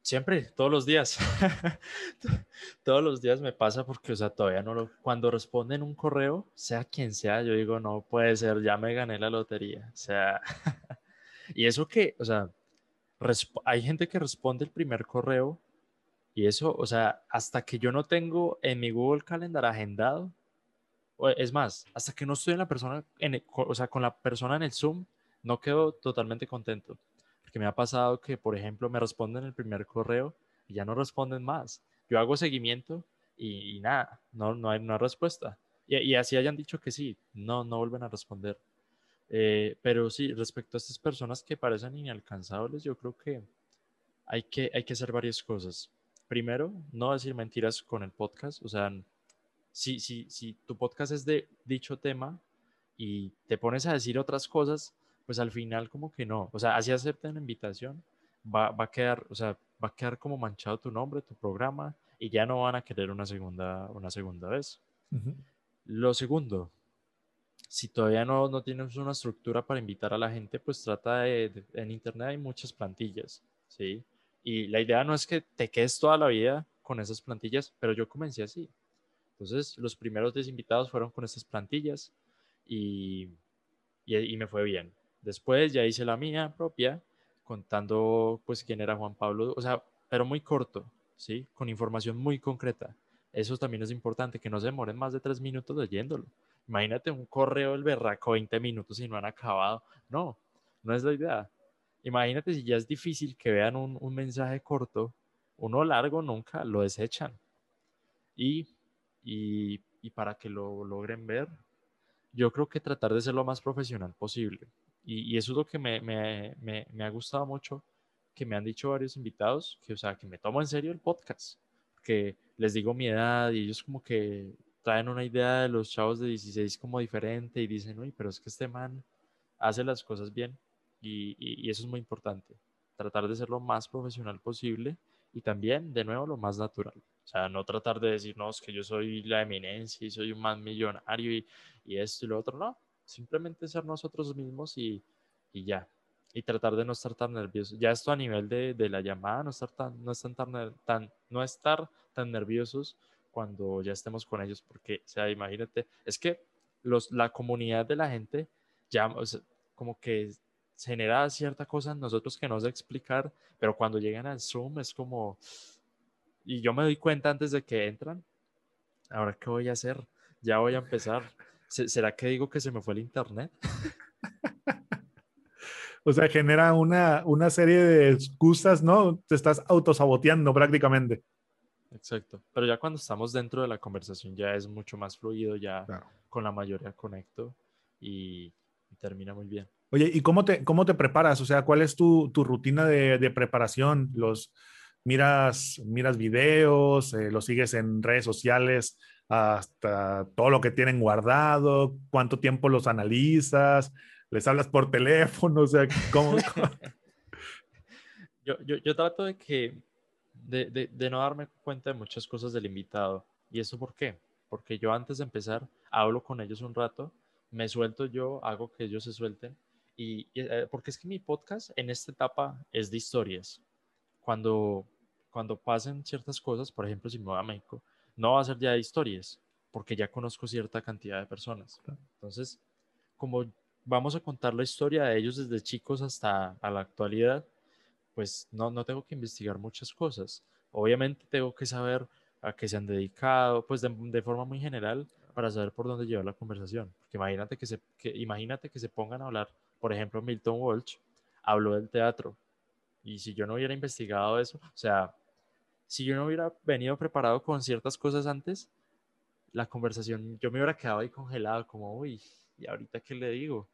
Siempre, todos los días. todos los días me pasa porque, o sea, todavía no lo... Cuando responden un correo, sea quien sea, yo digo, no puede ser, ya me gané la lotería. O sea, y eso que, o sea, hay gente que responde el primer correo y eso, o sea, hasta que yo no tengo en mi Google Calendar agendado, es más, hasta que no estoy en la persona, o sea, con la persona en el Zoom, no quedo totalmente contento. Porque me ha pasado que, por ejemplo, me responden el primer correo y ya no responden más. Yo hago seguimiento y, nada, no, no, hay, una respuesta. Y, así hayan dicho que sí, no, no vuelven a responder. Eh, pero sí, respecto a estas personas que parecen inalcanzables, yo creo que hay que, hay que hacer varias cosas primero, no decir mentiras con el podcast. O sea, si, si, si tu podcast es de dicho tema y te pones a decir otras cosas, pues al final como que no. O sea, así acepten la invitación, va, va, a quedar, o sea, va a quedar como manchado tu nombre, tu programa, y ya no van a querer una segunda, una segunda vez. Lo segundo, si todavía no, no, tienes una estructura para invitar a la gente, pues trata de, en internet hay muchas plantillas, ¿sí? Y la idea no es que te quedes toda la vida con esas plantillas, pero yo comencé así. Entonces, los primeros 10 invitados fueron con esas plantillas y, y, me fue bien. Después ya hice la mía propia, contando pues quién era Juan Pablo, o sea, pero muy corto, ¿sí? Con información muy concreta. Eso también es importante, que no se demoren más de tres minutos leyéndolo. Imagínate un correo del berraco 20 minutos y no han acabado. No, no es la idea. Imagínate si ya es difícil que vean un, mensaje corto, uno largo nunca lo desechan. Y, y, para que lo logren ver, yo creo que tratar de ser lo más profesional posible. Y, eso es lo que me, me, me, ha gustado mucho, que me han dicho varios invitados, que, o sea, que me tomo en serio el podcast, que les digo mi edad y ellos como que traen una idea de los chavos de 16 como diferente y dicen, uy, pero es que este man hace las cosas bien. Y, eso es muy importante, tratar de ser lo más profesional posible y también, de nuevo, lo más natural. O sea, no tratar de decirnos que yo soy la eminencia y soy un más millonario y, y esto y lo otro, no. Simplemente ser nosotros mismos y, y ya. Y tratar de no estar tan nervioso. Ya esto a nivel de, de la llamada, no estar tan, no estar tan, no estar tan nerviosos cuando ya estemos con ellos, porque, o sea, imagínate, es que los, la comunidad de la gente ya, como que genera cierta cosa nosotros que no sé explicar, pero cuando llegan al Zoom es como, y yo me doy cuenta antes de que entran, ahora qué voy a hacer, ya voy a empezar, ¿será que digo que se me fue el internet? o sea, genera una, una serie de excusas, ¿no? Te estás autosaboteando prácticamente. Exacto, pero ya cuando estamos dentro de la conversación ya es mucho más fluido, ya con la mayoría conecto y termina muy bien. Oye, ¿y cómo te, cómo te preparas? O sea, ¿cuál es tu, tu rutina de, de, preparación? ¿Los miras, miras videos? Eh, ¿Los sigues en redes sociales? Hasta todo lo que tienen guardado, cuánto tiempo los analizas, les hablas por teléfono, o sea, ¿cómo? yo, yo, yo, trato de que, de, de, de no darme cuenta de muchas cosas del invitado. ¿Y eso por qué? Porque yo antes de empezar hablo con ellos un rato, me suelto yo, hago que ellos se suelten y, eh, porque es que mi podcast en esta etapa es de historias. Cuando, cuando pasen ciertas cosas, por ejemplo, si me voy a México, no va a ser ya de historias, porque ya conozco cierta cantidad de personas. Entonces, como vamos a contar la historia de ellos desde chicos hasta a la actualidad, pues no, no tengo que investigar muchas cosas. Obviamente tengo que saber a qué se han dedicado, pues de, de forma muy general, para saber por dónde llevar la conversación. Porque imagínate que se, que, imagínate que se pongan a hablar por ejemplo, Milton Walsh habló del teatro. Y si yo no hubiera investigado eso, o sea, si yo no hubiera venido preparado con ciertas cosas antes, la conversación, yo me hubiera quedado ahí congelado, como, uy, ¿y ahorita qué le digo?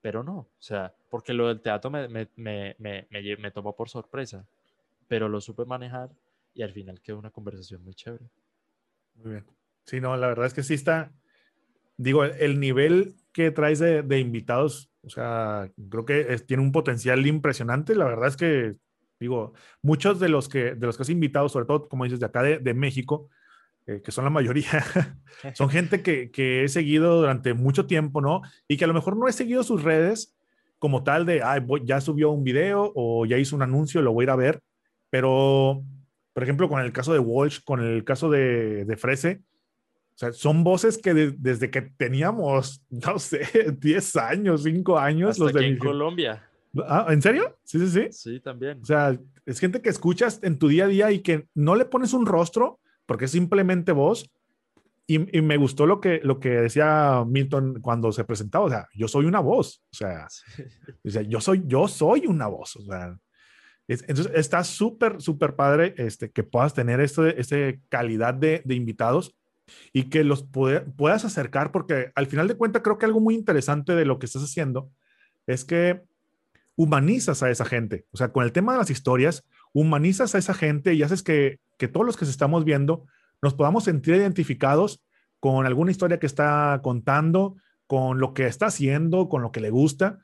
Pero no, o sea, porque lo del teatro me, me, me, me, tomó por sorpresa, pero lo supe manejar y al final quedó una conversación muy chévere. Muy bien. Sí, no, la verdad es que sí está, digo, el nivel que traes de, de invitados o sea, creo que tiene un potencial impresionante. La verdad es que, digo, muchos de los que, de los que has invitado, sobre todo, como dices, de acá de, de México, eh, que son la mayoría, son gente que, que, he seguido durante mucho tiempo, ¿no? Y que a lo mejor no he seguido sus redes como tal de, ay, ya subió un video o ya hizo un anuncio, lo voy a ir a ver. Pero, por ejemplo, con el caso de Walsh, con el caso de, de Frese, o sea, son voces que desde que teníamos, no sé, 10 años, 5 años. Hasta los de en Colombia. Ah, ¿En serio? Sí, sí, sí. Sí, también. O sea, es gente que escuchas en tu día a día y que no le pones un rostro porque es simplemente voz. Y, y, me gustó lo que, lo que decía Milton cuando se presentaba. O sea, yo soy una voz. O sea, sí. o sea yo, soy, yo soy una voz. O sea, es, entonces está súper, súper padre este, que puedas tener este, este calidad de, de invitados y que los puedas acercar, porque al final de cuentas creo que algo muy interesante de lo que estás haciendo es que humanizas a esa gente. O sea, con el tema de las historias, humanizas a esa gente y haces que, que todos los que se estamos viendo nos podamos sentir identificados con alguna historia que está contando, con lo que está haciendo, con lo que le gusta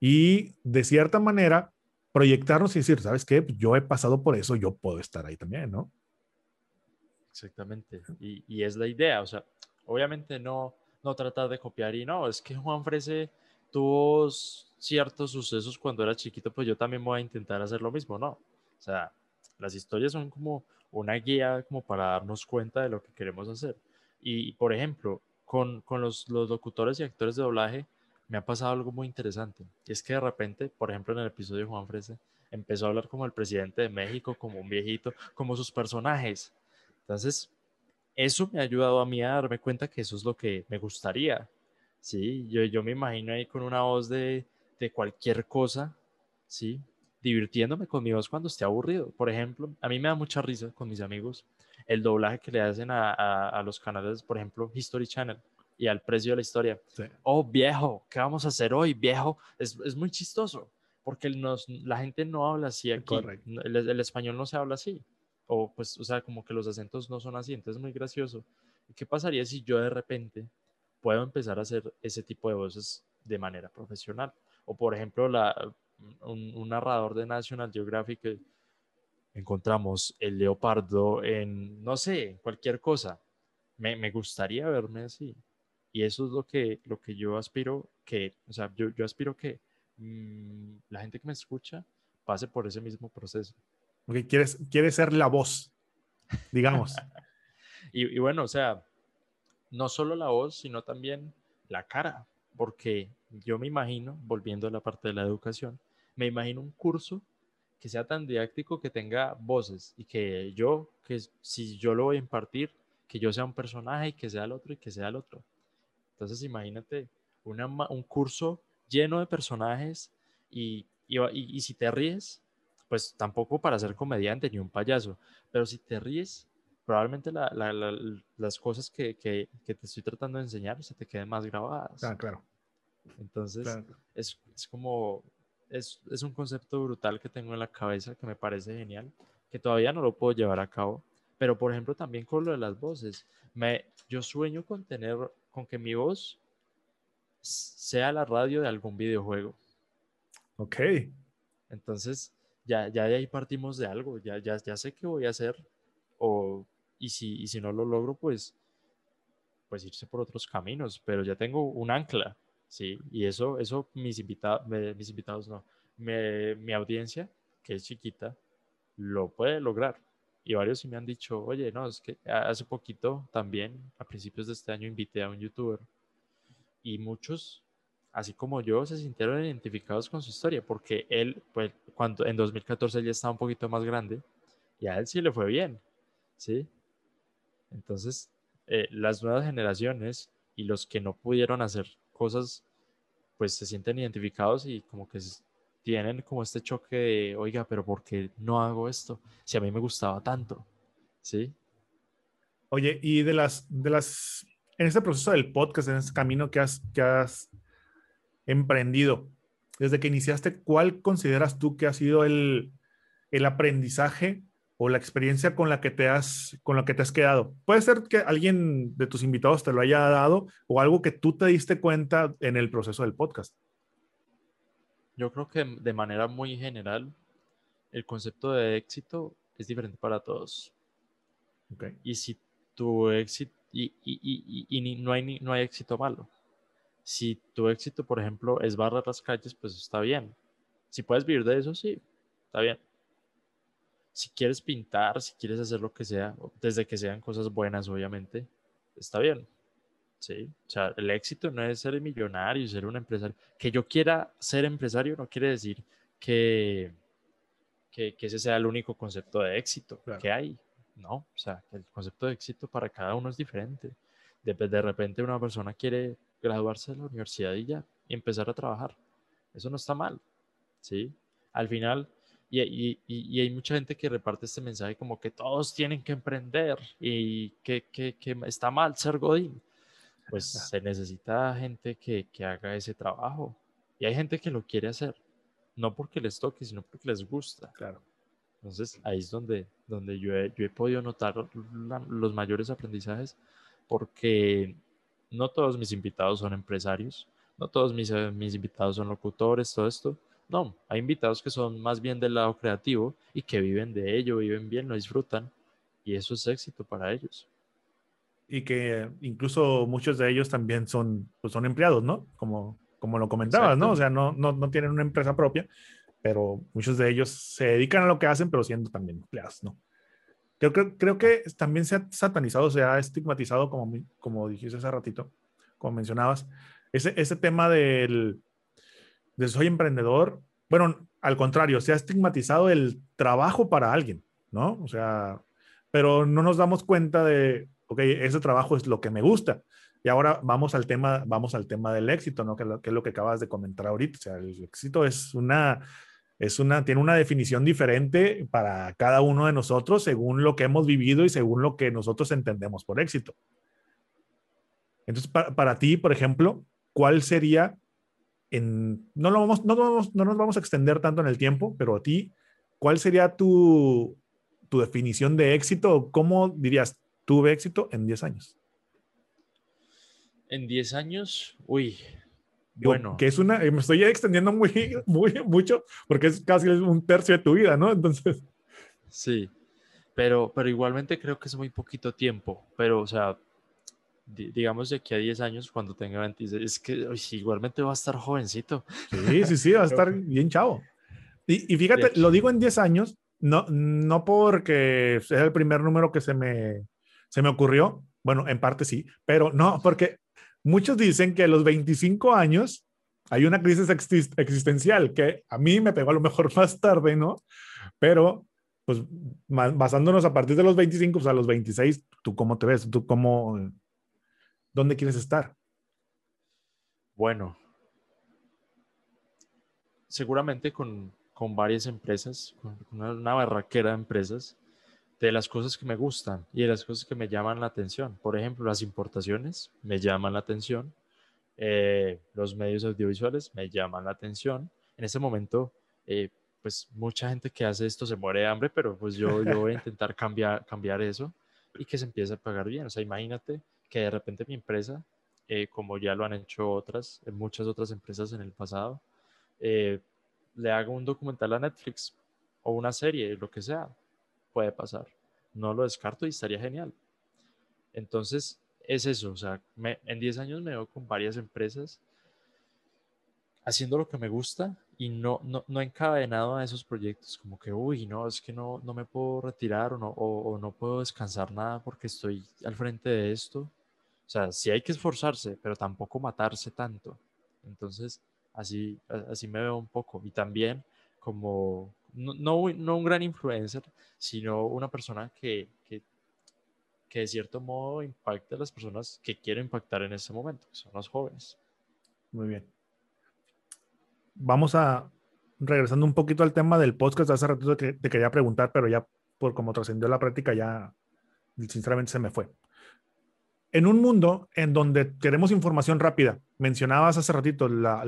y de cierta manera proyectarnos y decir, ¿sabes qué? Yo he pasado por eso, yo puedo estar ahí también, ¿no? Exactamente. Y, y, es la idea, o sea, obviamente no, no tratar de copiar y no, es que Juan Frese tuvo ciertos sucesos cuando era chiquito, pues yo también voy a intentar hacer lo mismo, ¿no? O sea, las historias son como una guía como para darnos cuenta de lo que queremos hacer. Y, por ejemplo, con, con los, los, locutores y actores de doblaje me ha pasado algo muy interesante. Y es que de repente, por ejemplo, en el episodio de Juan Frese, empezó a hablar como el presidente de México, como un viejito, como sus personajes. Entonces, eso me ha ayudado a mí a darme cuenta que eso es lo que me gustaría. Sí, yo, yo me imagino ahí con una voz de, de cualquier cosa, sí, divirtiéndome con mi voz cuando esté aburrido. Por ejemplo, a mí me da mucha risa con mis amigos el doblaje que le hacen a, a, a los canales, por ejemplo, History Channel y al precio de la historia. Sí. Oh, viejo, ¿qué vamos a hacer hoy, viejo? Es, es muy chistoso porque nos, la gente no habla así aquí. El, el, español no se habla así o pues, o sea, como que los acentos no son así, entonces es muy gracioso. ¿Qué pasaría si yo de repente puedo empezar a hacer ese tipo de voces de manera profesional? O por ejemplo, la, un, un narrador de National Geographic, encontramos el leopardo en, no sé, cualquier cosa. Me, me, gustaría verme así. Y eso es lo que, lo que yo aspiro que, o sea, yo, yo aspiro que mm, la gente que me escucha pase por ese mismo proceso. Porque quieres, quieres ser la voz, digamos. y, y bueno, o sea, no solo la voz, sino también la cara, porque yo me imagino, volviendo a la parte de la educación, me imagino un curso que sea tan didáctico que tenga voces y que yo, que si yo lo voy a impartir, que yo sea un personaje y que sea el otro y que sea el otro. Entonces imagínate un curso lleno de personajes y, y, si te ríes, pues tampoco para ser comediante ni un payaso, pero si te ríes, probablemente las cosas que, que, te estoy tratando de enseñar se te queden más grabadas. Ah, claro. Entonces, Es, es, como, es, es, un concepto brutal que tengo en la cabeza que me parece genial, que todavía no lo puedo llevar a cabo. Pero, por ejemplo, también con lo de las voces, me, yo sueño con tener, con que mi voz sea la radio de algún videojuego. Ok. Entonces, ya, ya de ahí partimos de algo, ya, ya, ya sé qué voy a hacer, o, y, si, y si no lo logro, pues, pues irse por otros caminos, pero ya tengo un ancla, ¿sí? Y eso, eso mis, invitados, mis invitados no, mi audiencia, que es chiquita, lo puede lograr. Y varios sí me han dicho, oye, no, es que hace poquito también, a principios de este año, invité a un youtuber y muchos, así como yo, se sintieron identificados con su historia, porque él, pues, cuando en 2014 él ya estaba un poquito más grande y a él sí le fue bien, ¿sí? Entonces, eh, las nuevas generaciones y los que no pudieron hacer cosas, pues se sienten identificados y como que tienen como este choque de, oiga, pero ¿por qué no hago esto? Si a mí me gustaba tanto, ¿sí? Oye, y de las, de las en este proceso del podcast, en este camino que has, que has emprendido, desde que iniciaste, ¿cuál consideras tú que ha sido el, el aprendizaje o la experiencia con la que te has con la que te has quedado? Puede ser que alguien de tus invitados te lo haya dado o algo que tú te diste cuenta en el proceso del podcast. Yo creo que de manera muy general el concepto de éxito es diferente para todos. Okay. Y si tu éxito y, y, y, y no, hay, no hay éxito malo. Si tu éxito, por ejemplo, es barrar las calles, pues está bien. Si puedes vivir de eso, sí, está bien. Si quieres pintar, si quieres hacer lo que sea, desde que sean cosas buenas, obviamente, está bien. Sí, o sea, el éxito no es ser millonario, ser un empresario. Que yo quiera ser empresario no quiere decir que, que, ese sea el único concepto de éxito que hay. No, o sea, el concepto de éxito para cada uno es diferente. De, de repente una persona quiere graduarse de la universidad y ya, y empezar a trabajar. Eso no está mal, ¿sí? Al final, y, y, y, hay mucha gente que reparte este mensaje como que todos tienen que emprender y que, que, que está mal ser Godín. Pues se necesita gente que, que haga ese trabajo. Y hay gente que lo quiere hacer, no porque les toque, sino porque les gusta. Claro. Entonces ahí es donde, donde yo, he, yo he podido notar los mayores aprendizajes porque no todos mis invitados son empresarios, no todos mis, mis invitados son locutores, todo esto. No, hay invitados que son más bien del lado creativo y que viven de ello, viven bien, lo disfrutan y eso es éxito para ellos. Y que incluso muchos de ellos también son, pues son empleados, ¿no? Como, como lo comentabas, ¿no? O sea, no, no, no tienen una empresa propia, pero muchos de ellos se dedican a lo que hacen, pero siendo también empleados, ¿no? Creo, creo, creo que también se ha satanizado, se ha estigmatizado, como, como dijiste hace ratito, como mencionabas, ese, ese tema del, de soy emprendedor. Bueno, al contrario, se ha estigmatizado el trabajo para alguien, ¿no? O sea, pero no nos damos cuenta de, ok, ese trabajo es lo que me gusta. Y ahora vamos al tema, vamos al tema del éxito, ¿no? Que, que es lo que acabas de comentar ahorita. O sea, el éxito es una, es una, tiene una definición diferente para cada uno de nosotros según lo que hemos vivido y según lo que nosotros entendemos por éxito. Entonces, para, ti, por ejemplo, ¿cuál sería, en, no, lo vamos, no, vamos, no nos vamos a extender tanto en el tiempo, pero a ti, ¿cuál sería tu, tu definición de éxito? ¿Cómo dirías, tuve éxito en 10 años? En 10 años, uy, bueno. Que es una, me estoy extendiendo muy, muy, mucho porque es casi un tercio de tu vida, ¿no? Entonces. Sí, pero, pero igualmente creo que es muy poquito tiempo, pero o sea, digamos de aquí a 10 años, cuando tenga 26, es que igualmente va a estar jovencito. Sí, sí, sí, va a estar bien chavo. Y, y fíjate, lo digo en 10 años, no, no porque sea el primer número que se me, se me ocurrió, bueno, en parte sí, pero no, porque muchos dicen que a los 25 años hay una crisis existencial que a mí me pegó a lo mejor más tarde, ¿no? Pero, pues, basándonos a partir de los 25, pues a los 26, ¿tú cómo te ves? ¿Tú cómo, dónde quieres estar? Bueno, seguramente con, con varias empresas, con una, una barraquera de empresas, de las cosas que me gustan y de las cosas que me llaman la atención. Por ejemplo, las importaciones me llaman la atención, eh, los medios audiovisuales me llaman la atención. En este momento, eh, pues mucha gente que hace esto se muere de hambre, pero pues yo, yo voy a intentar cambiar, cambiar eso y que se empiece a pagar bien. O sea, imagínate que de repente mi empresa, eh, como ya lo han hecho otras, muchas otras empresas en el pasado, le haga un documental a Netflix o una serie, lo que sea, puede pasar. No lo descarto y estaría genial. Entonces, es eso, o sea, en 10 años me veo con varias empresas haciendo lo que me gusta y no, no, no encadenado a esos proyectos, como que, uy, no, es que no, no me puedo retirar o no, o, no puedo descansar nada porque estoy al frente de esto. Sea, sí hay que esforzarse, pero tampoco matarse tanto. Entonces, así, así me veo un poco. Y también como, no, no, un gran influencer, sino una persona que, que, que, de cierto modo impacte a las personas que quiero impactar en este momento, que son los jóvenes. Muy bien. Vamos a, regresando un poquito al tema del podcast, hace rato te, te quería preguntar, pero ya por como trascendió la práctica, ya sinceramente se me fue. En un mundo en donde queremos información rápida, mencionabas hace ratito la,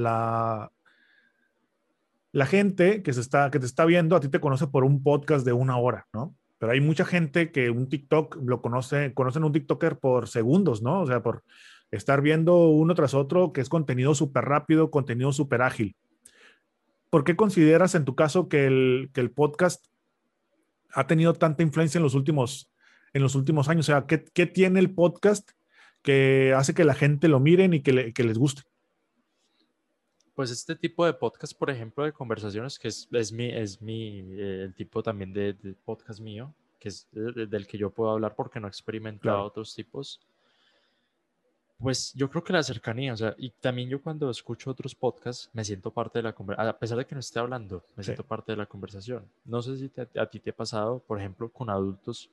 la, gente que, se está, que te está viendo a ti te conoce por un podcast de una hora, ¿no? Pero hay mucha gente que un TikTok lo conoce, conocen un TikToker por segundos, ¿no? O sea, por estar viendo uno tras otro, que es contenido súper rápido, contenido súper ágil. ¿Por qué consideras en tu caso que el, que el podcast ha tenido tanta influencia en los últimos, en los últimos años? O sea, ¿qué, ¿qué, tiene el podcast que hace que la gente lo miren y que, que les guste? Pues este tipo de podcast, por ejemplo, de conversaciones, que es, es mi, es mi eh, el tipo también de, podcast mío, que es del que yo puedo hablar porque no he experimentado otros tipos. Pues yo creo que la cercanía, o sea, y también yo cuando escucho otros podcasts me siento parte de la conversación, a pesar de que no esté hablando, me siento parte de la conversación. No sé si a ti te ha pasado, por ejemplo, con adultos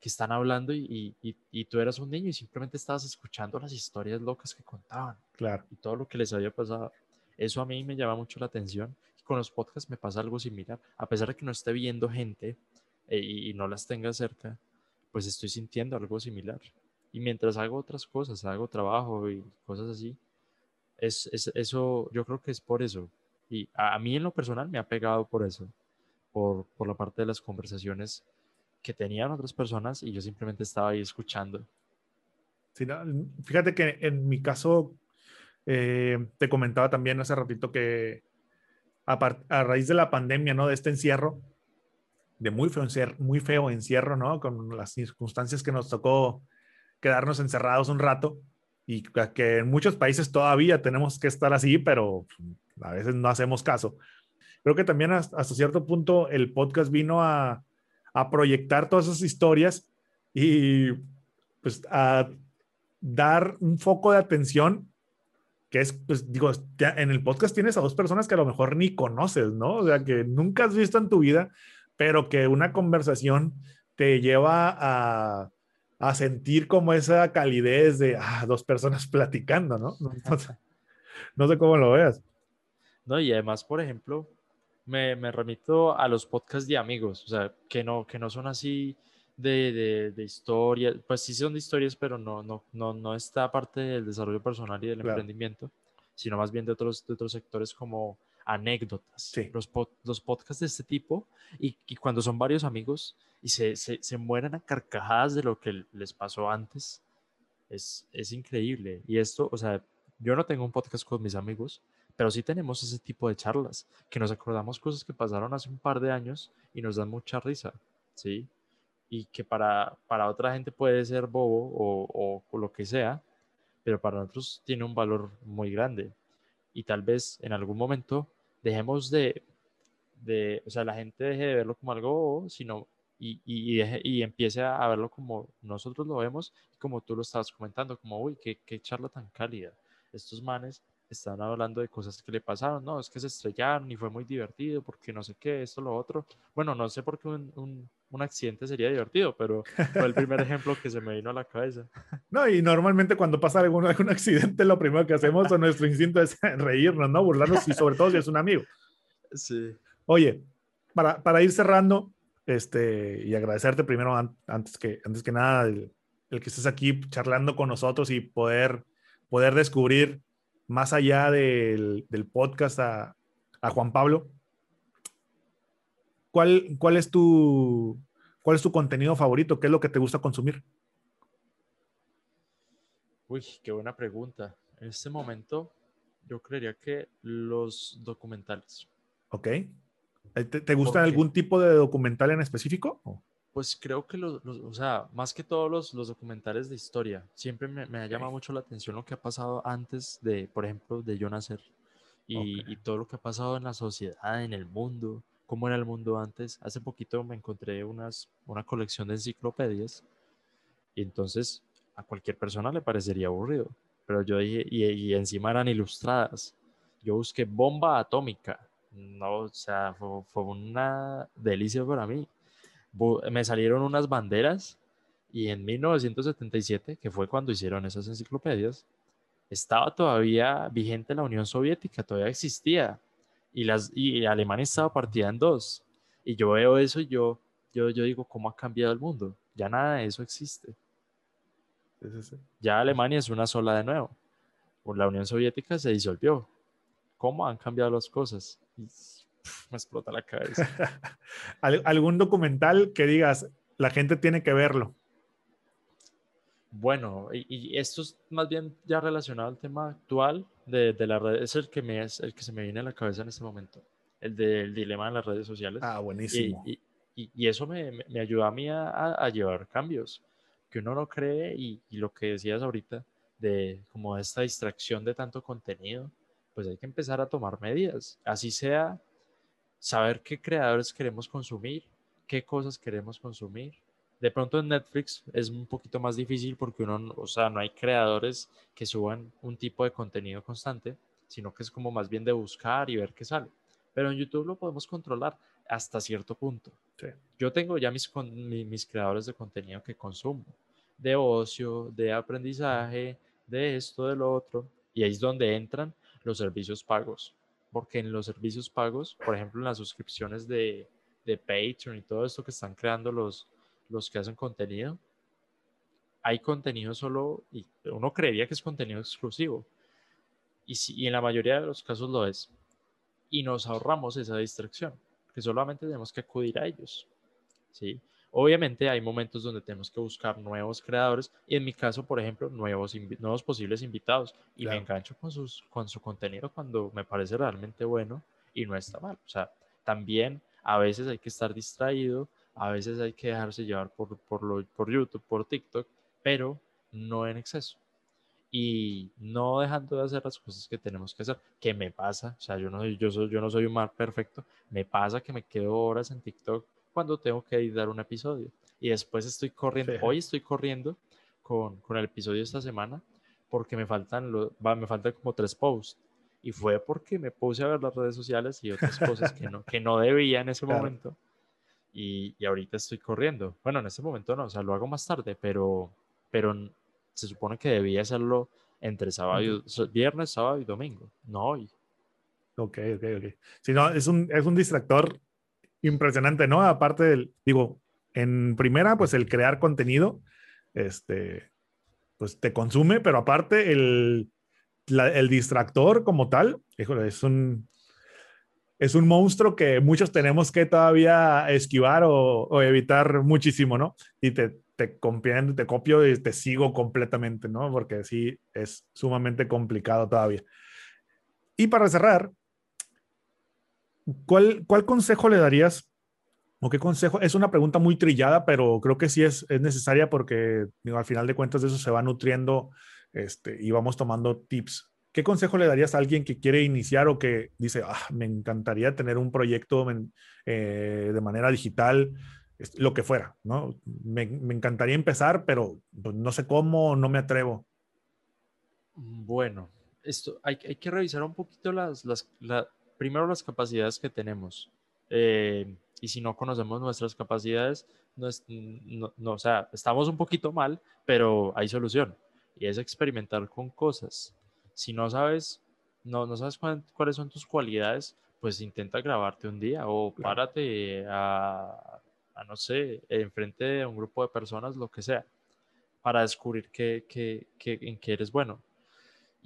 que están hablando y, y, y, tú eras un niño y simplemente estabas escuchando las historias locas que contaban. Claro. Y todo lo que les había pasado. Eso a mí me llama mucho la atención. Con los podcasts me pasa algo similar. A pesar de que no esté viendo gente eh, y, no las tenga cerca, pues estoy sintiendo algo similar. Y mientras hago otras cosas, hago trabajo y cosas así, es, eso, yo creo que es por eso. Y a, mí en lo personal me ha pegado por eso, por, por la parte de las conversaciones que tenían otras personas y yo simplemente estaba ahí escuchando. fíjate que en mi caso eh, te comentaba también hace ratito que a, raíz de la pandemia, ¿no? De este encierro, de muy feo, encierro, muy feo encierro, ¿no? Con las circunstancias que nos tocó quedarnos encerrados un rato y que en muchos países todavía tenemos que estar así, pero a veces no hacemos caso. Creo que también hasta, cierto punto el podcast vino a, a proyectar todas esas historias y pues a dar un foco de atención que es, pues digo, en el podcast tienes a dos personas que a lo mejor ni conoces, ¿no? O sea, que nunca has visto en tu vida, pero que una conversación te lleva a, a sentir como esa calidez de ah, dos personas platicando, ¿no? Sé, no, sé, cómo lo veas. No, y además, por ejemplo, me, me, remito a los podcasts de amigos, o sea, que no, que no son así de, de, de historias, pues sí son de historias, pero no, no, no, no está parte del desarrollo personal y del emprendimiento, sino más bien de otros, de otros sectores como anécdotas. Los, los podcasts de este tipo, y, y, cuando son varios amigos y se, se, se mueren a carcajadas de lo que les pasó antes, es, es increíble. Y esto, o sea, yo no tengo un podcast con mis amigos, pero sí tenemos ese tipo de charlas, que nos acordamos cosas que pasaron hace un par de años y nos dan mucha risa, ¿sí? y que para, para otra gente puede ser bobo o, o, lo que sea, pero para nosotros tiene un valor muy grande. Y tal vez en algún momento dejemos de, de o sea, la gente deje de verlo como algo bobo, sino y, y, y, empiece a verlo como nosotros lo vemos, como tú lo estabas comentando, como, uy, qué, qué charla tan cálida. Estos manes están hablando de cosas que le pasaron, no, es que se estrellaron y fue muy divertido porque no sé qué, esto, lo otro. Bueno, no sé por qué un, un, un accidente sería divertido, pero fue el primer ejemplo que se me vino a la cabeza. No, y normalmente cuando pasa algún, algún accidente, lo primero que hacemos o nuestro instinto es reírnos, ¿no? Burlarnos y sobre todo si es un amigo. Sí. Oye, para, para ir cerrando, este, y agradecerte primero, antes, que, antes que nada, el, el, que estés aquí charlando con nosotros y poder, poder descubrir más allá del, del podcast a, a, Juan Pablo. ¿Cuál, cuál, es tu, ¿Cuál es tu contenido favorito? ¿Qué es lo que te gusta consumir? Uy, qué buena pregunta. En este momento, yo creería que los documentales. Ok. Eh, ¿Te, gusta algún tipo de documental en específico? Pues creo que los, o sea, más que todos los, los documentales de historia, siempre me, me ha llamado mucho la atención lo que ha pasado antes de, por ejemplo, de yo nacer y, y, todo lo que ha pasado en la sociedad, en el mundo, cómo era el mundo antes. Hace poquito me encontré unas, una colección de enciclopedias y entonces a cualquier persona le parecería aburrido, pero yo dije, y, y encima eran ilustradas. Yo busqué bomba atómica no, o sea, fue, una delicia para mí. Me salieron unas banderas y en 1977, que fue cuando hicieron esas enciclopedias, estaba todavía vigente la Unión Soviética, todavía existía y, las, y Alemania estaba partida en dos. Y yo veo eso y yo, yo, yo digo, ¿cómo ha cambiado el mundo? Ya nada de eso existe. Ya Alemania es una sola de nuevo. La Unión Soviética se disolvió. ¿Cómo han cambiado las cosas? Me explota la cabeza. ¿Algún documental que digas, la gente tiene que verlo? Bueno, y, esto es más bien ya relacionado al tema actual de, de la red, es el que, me, es el que se me viene a la cabeza en este momento, el del dilema en las redes sociales. Ah, buenísimo. Y, y eso me, me, ayuda a mí a, a, llevar cambios, que uno no cree y, lo que decías ahorita, de como esta distracción de tanto contenido, pues hay que empezar a tomar medidas. Así sea saber qué creadores queremos consumir, qué cosas queremos consumir. De pronto en Netflix es un poquito más difícil porque uno, o sea, no hay creadores que suban un tipo de contenido constante, sino que es como más bien de buscar y ver qué sale. Pero en YouTube lo podemos controlar hasta cierto punto. Yo tengo ya mis, mis creadores de contenido que consumo, de ocio, de aprendizaje, de esto, de lo otro, y ahí es donde entran los servicios pagos. Porque en los servicios pagos, por ejemplo, en las suscripciones de, de Patreon y todo esto que están creando los, los que hacen contenido, hay contenido solo, y uno creería que es contenido exclusivo. Y, si, y en la mayoría de los casos lo es. Y nos ahorramos esa distracción, que solamente tenemos que acudir a ellos. ¿sí? Obviamente hay momentos donde tenemos que buscar nuevos creadores y en mi caso, por ejemplo, nuevos, nuevos posibles invitados y me engancho con, sus, con su contenido cuando me parece realmente bueno y no está mal. O sea, también a veces hay que estar distraído, a veces hay que dejarse llevar por, por, lo, por YouTube, por TikTok, pero no en exceso. Y no dejando de hacer las cosas que tenemos que hacer, que me pasa, o sea, yo no, yo soy, yo no soy un mar perfecto, me pasa que me quedo horas en TikTok cuando tengo que editar un episodio. Y después estoy corriendo, hoy estoy corriendo con, con, el episodio de esta semana porque me faltan, lo, va, me faltan como tres posts. Y fue porque me puse a ver las redes sociales y otras cosas que no, que no debía en ese momento. Y, y, ahorita estoy corriendo. Bueno, en ese momento no, o sea, lo hago más tarde, pero, pero se supone que debía hacerlo entre sábado y, viernes, sábado y domingo, no hoy. Ok, ok, ok. Si no, es un, es un distractor impresionante, ¿no? Aparte del, digo, en primera, pues el crear contenido, este, pues te consume, pero aparte el, el distractor como tal, es un, es un monstruo que muchos tenemos que todavía esquivar o, o evitar muchísimo, ¿no? Y te, te te copio y te sigo completamente, ¿no? Porque sí, es sumamente complicado todavía. Y para cerrar, ¿cuál, ¿cuál consejo le darías ¿O qué consejo? Es una pregunta muy trillada, pero creo que sí es, es necesaria porque al final de cuentas de eso se va nutriendo este, y vamos tomando tips. ¿Qué consejo le darías a alguien que quiere iniciar o que dice, ah, me encantaría tener un proyecto eh, de manera digital, lo que fuera, ¿no? Me, encantaría empezar, pero pues, no sé cómo, no me atrevo. Bueno, esto hay, hay que revisar un poquito las, las primero las capacidades que tenemos. Eh, y si no conocemos nuestras capacidades, no, no, o sea, estamos un poquito mal, pero hay solución. Y es experimentar con cosas. Si no sabes, no, no sabes cuáles son tus cualidades, pues intenta grabarte un día o párate a, a, no sé, enfrente de un grupo de personas, lo que sea, para descubrir qué, qué, qué, en qué eres bueno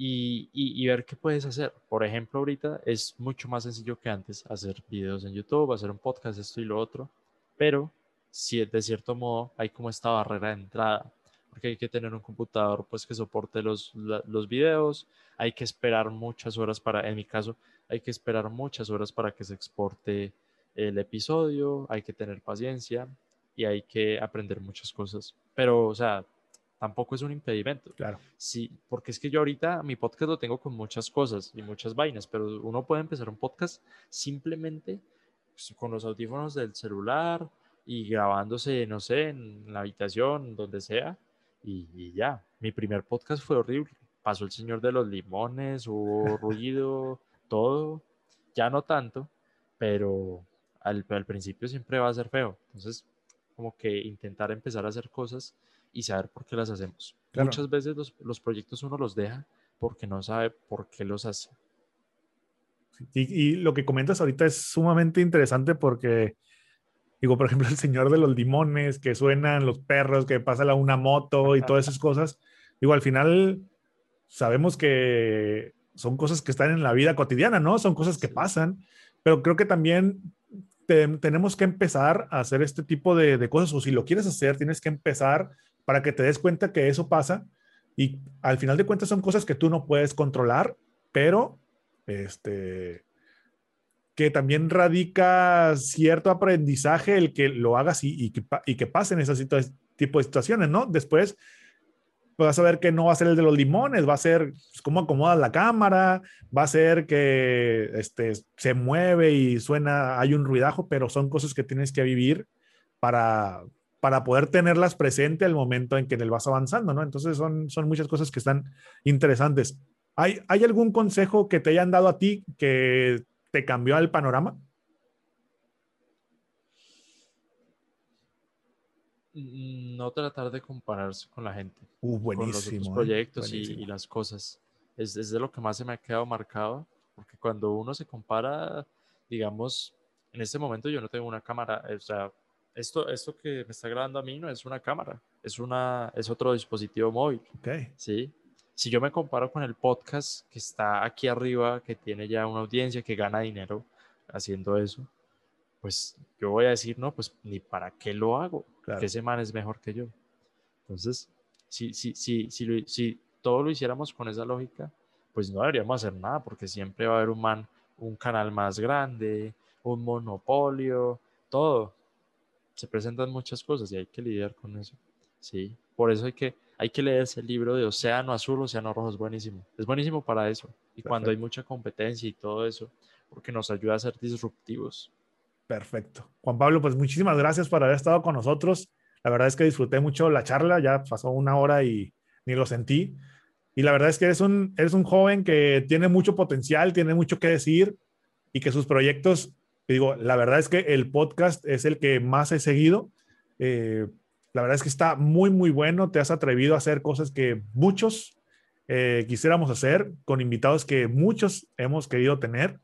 y, ver qué puedes hacer. Por ejemplo, ahorita es mucho más sencillo que antes hacer videos en YouTube, hacer un podcast, esto y lo otro, pero si de cierto modo hay como esta barrera de entrada, porque hay que tener un computador pues que soporte los, los videos, hay que esperar muchas horas para, en mi caso, hay que esperar muchas horas para que se exporte el episodio, hay que tener paciencia y hay que aprender muchas cosas. Pero, o sea, tampoco es un impedimento. Claro. Sí, porque es que yo ahorita mi podcast lo tengo con muchas cosas y muchas vainas, pero uno puede empezar un podcast simplemente pues, con los audífonos del celular y grabándose, no sé, en la habitación, donde sea, y, ya. Mi primer podcast fue horrible. Pasó el señor de los limones, hubo ruido, todo. Ya no tanto, pero al, al principio siempre va a ser feo. Entonces, como que intentar empezar a hacer cosas y saber por qué las hacemos. Muchas veces los, los, proyectos uno los deja porque no sabe por qué los hace. Y, y, lo que comentas ahorita es sumamente interesante porque, digo, por ejemplo, el señor de los limones, que suenan los perros, que pasa la, una moto y todas esas cosas, digo, al final sabemos que son cosas que están en la vida cotidiana, ¿no? Son cosas que pasan, pero creo que también tenemos que empezar a hacer este tipo de, de, cosas, o si lo quieres hacer, tienes que empezar para que te des cuenta que eso pasa y al final de cuentas son cosas que tú no puedes controlar, pero este que también radica cierto aprendizaje el que lo hagas y, que, y que pasen ese tipo de situaciones, ¿no? Después vas a ver que no va a ser el de los limones, va a ser pues, cómo acomodas la cámara, va a ser que este, se mueve y suena, hay un ruidajo, pero son cosas que tienes que vivir para, para poder tenerlas presente al momento en que el vas avanzando, ¿no? Entonces son, son muchas cosas que están interesantes. ¿Hay, ¿Hay algún consejo que te hayan dado a ti que te cambió el panorama? Mm, no tratar de compararse con la gente, uh, buenísimo, con los otros ¿eh? proyectos y, las cosas. Es, es, de lo que más se me ha quedado marcado, porque cuando uno se compara, digamos, en este momento yo no tengo una cámara, o sea, esto, esto que me está grabando a mí no es una cámara, es, una, es otro dispositivo móvil. Okay. ¿sí? Si yo me comparo con el podcast que está aquí arriba, que tiene ya una audiencia, que gana dinero haciendo eso, pues yo voy a decir, no, pues ni para qué lo hago, que ese man es mejor que yo. Entonces, si, si, si, si, si todo lo hiciéramos con esa lógica, pues no deberíamos hacer nada, porque siempre va a haber un man, un canal más grande, un monopolio, todo se presentan muchas cosas y hay que lidiar con eso. Sí, por eso hay que, hay que leer ese libro de Océano Azul, Océano Rojo, es buenísimo. Es buenísimo para eso. Y cuando hay mucha competencia y todo eso, porque nos ayuda a ser disruptivos. Perfecto. Juan Pablo, pues muchísimas gracias por haber estado con nosotros. La verdad es que disfruté mucho la charla, ya pasó una hora y ni lo sentí. Y la verdad es que eres un, eres un joven que tiene mucho potencial, tiene mucho que decir y que sus proyectos digo, la verdad es que el podcast es el que más he seguido. Eh, la verdad es que está muy, muy bueno. Te has atrevido a hacer cosas que muchos eh, quisiéramos hacer, con invitados que muchos hemos querido tener.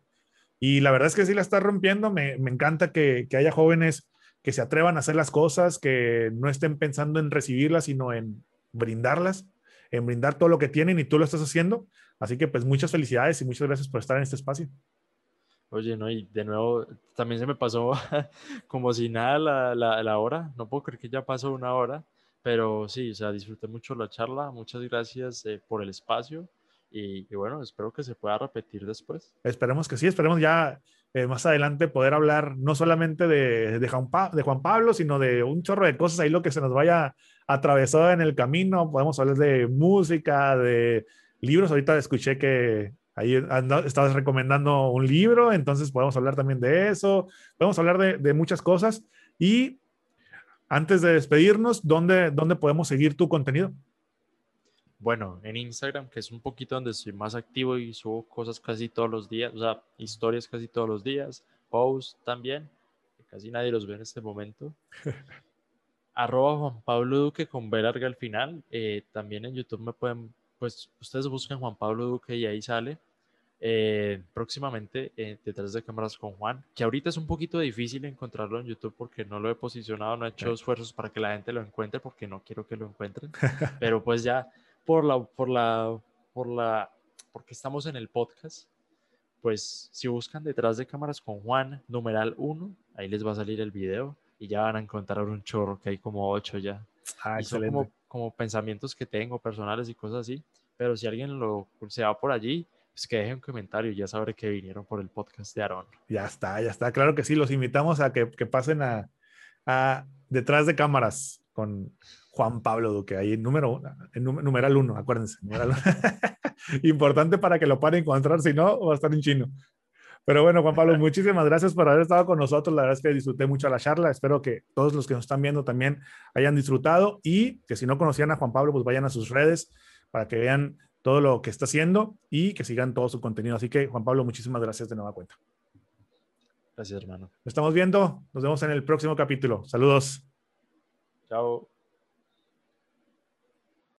Y la verdad es que sí la estás rompiendo. Me, encanta que, que, haya jóvenes que se atrevan a hacer las cosas, que no estén pensando en recibirlas, sino en brindarlas, en brindar todo lo que tienen y tú lo estás haciendo. Así que pues muchas felicidades y muchas gracias por estar en este espacio. Oye, no, y de nuevo, también se me pasó como si nada la, la, hora. No puedo creer que ya pasó una hora, pero sí, o sea, disfruté mucho la charla. Muchas gracias eh, por el espacio y, bueno, espero que se pueda repetir después. Esperemos que sí, esperemos ya eh, más adelante poder hablar no solamente de, de, Juan de, Juan Pablo, sino de un chorro de cosas ahí, lo que se nos vaya atravesado en el camino. Podemos hablar de música, de libros. Ahorita escuché que ahí estabas recomendando un libro, entonces podemos hablar también de eso. Podemos hablar de, de muchas cosas. Y antes de despedirnos, ¿dónde, ¿dónde podemos seguir tu contenido? Bueno, en Instagram, que es un poquito donde estoy más activo y subo cosas casi todos los días, o sea, historias casi todos los días, posts también, que casi nadie los ve en este momento. Arroba Juan Pablo Duque con B larga al final. Eh, también en YouTube me pueden, pues ustedes buscan Juan Pablo Duque y ahí sale. Eh, próximamente eh, detrás de cámaras con Juan, que ahorita es un poquito difícil encontrarlo en YouTube porque no lo he posicionado, no he hecho esfuerzos para que la gente lo encuentre porque no quiero que lo encuentren, pero pues ya por la, por la, por la, porque estamos en el podcast, pues si buscan detrás de cámaras con Juan, numeral 1, ahí les va a salir el video y ya van a encontrar un chorro que hay como 8 ya. Ah, son como, como pensamientos que tengo personales y cosas así, pero si alguien lo se va por allí, pues que dejen un comentario y ya sabré que vinieron por el podcast de Aaron. Ya está, ya está. Claro que sí, los invitamos a que, que pasen a, a, detrás de cámaras con Juan Pablo Duque, ahí número uno, numeral uno, acuérdense. Numeral uno. Importante para que lo puedan encontrar, si no, va a estar en chino. Pero bueno, Juan Pablo, muchísimas gracias por haber estado con nosotros. La verdad es que disfruté mucho la charla. Espero que todos los que nos están viendo también hayan disfrutado y que si no conocían a Juan Pablo, pues vayan a sus redes para que vean todo lo que está haciendo y que sigan todo su contenido. Así que, Juan Pablo, muchísimas gracias de nueva cuenta. Gracias, hermano. Nos estamos viendo. Nos vemos en el próximo capítulo. Saludos. Chao.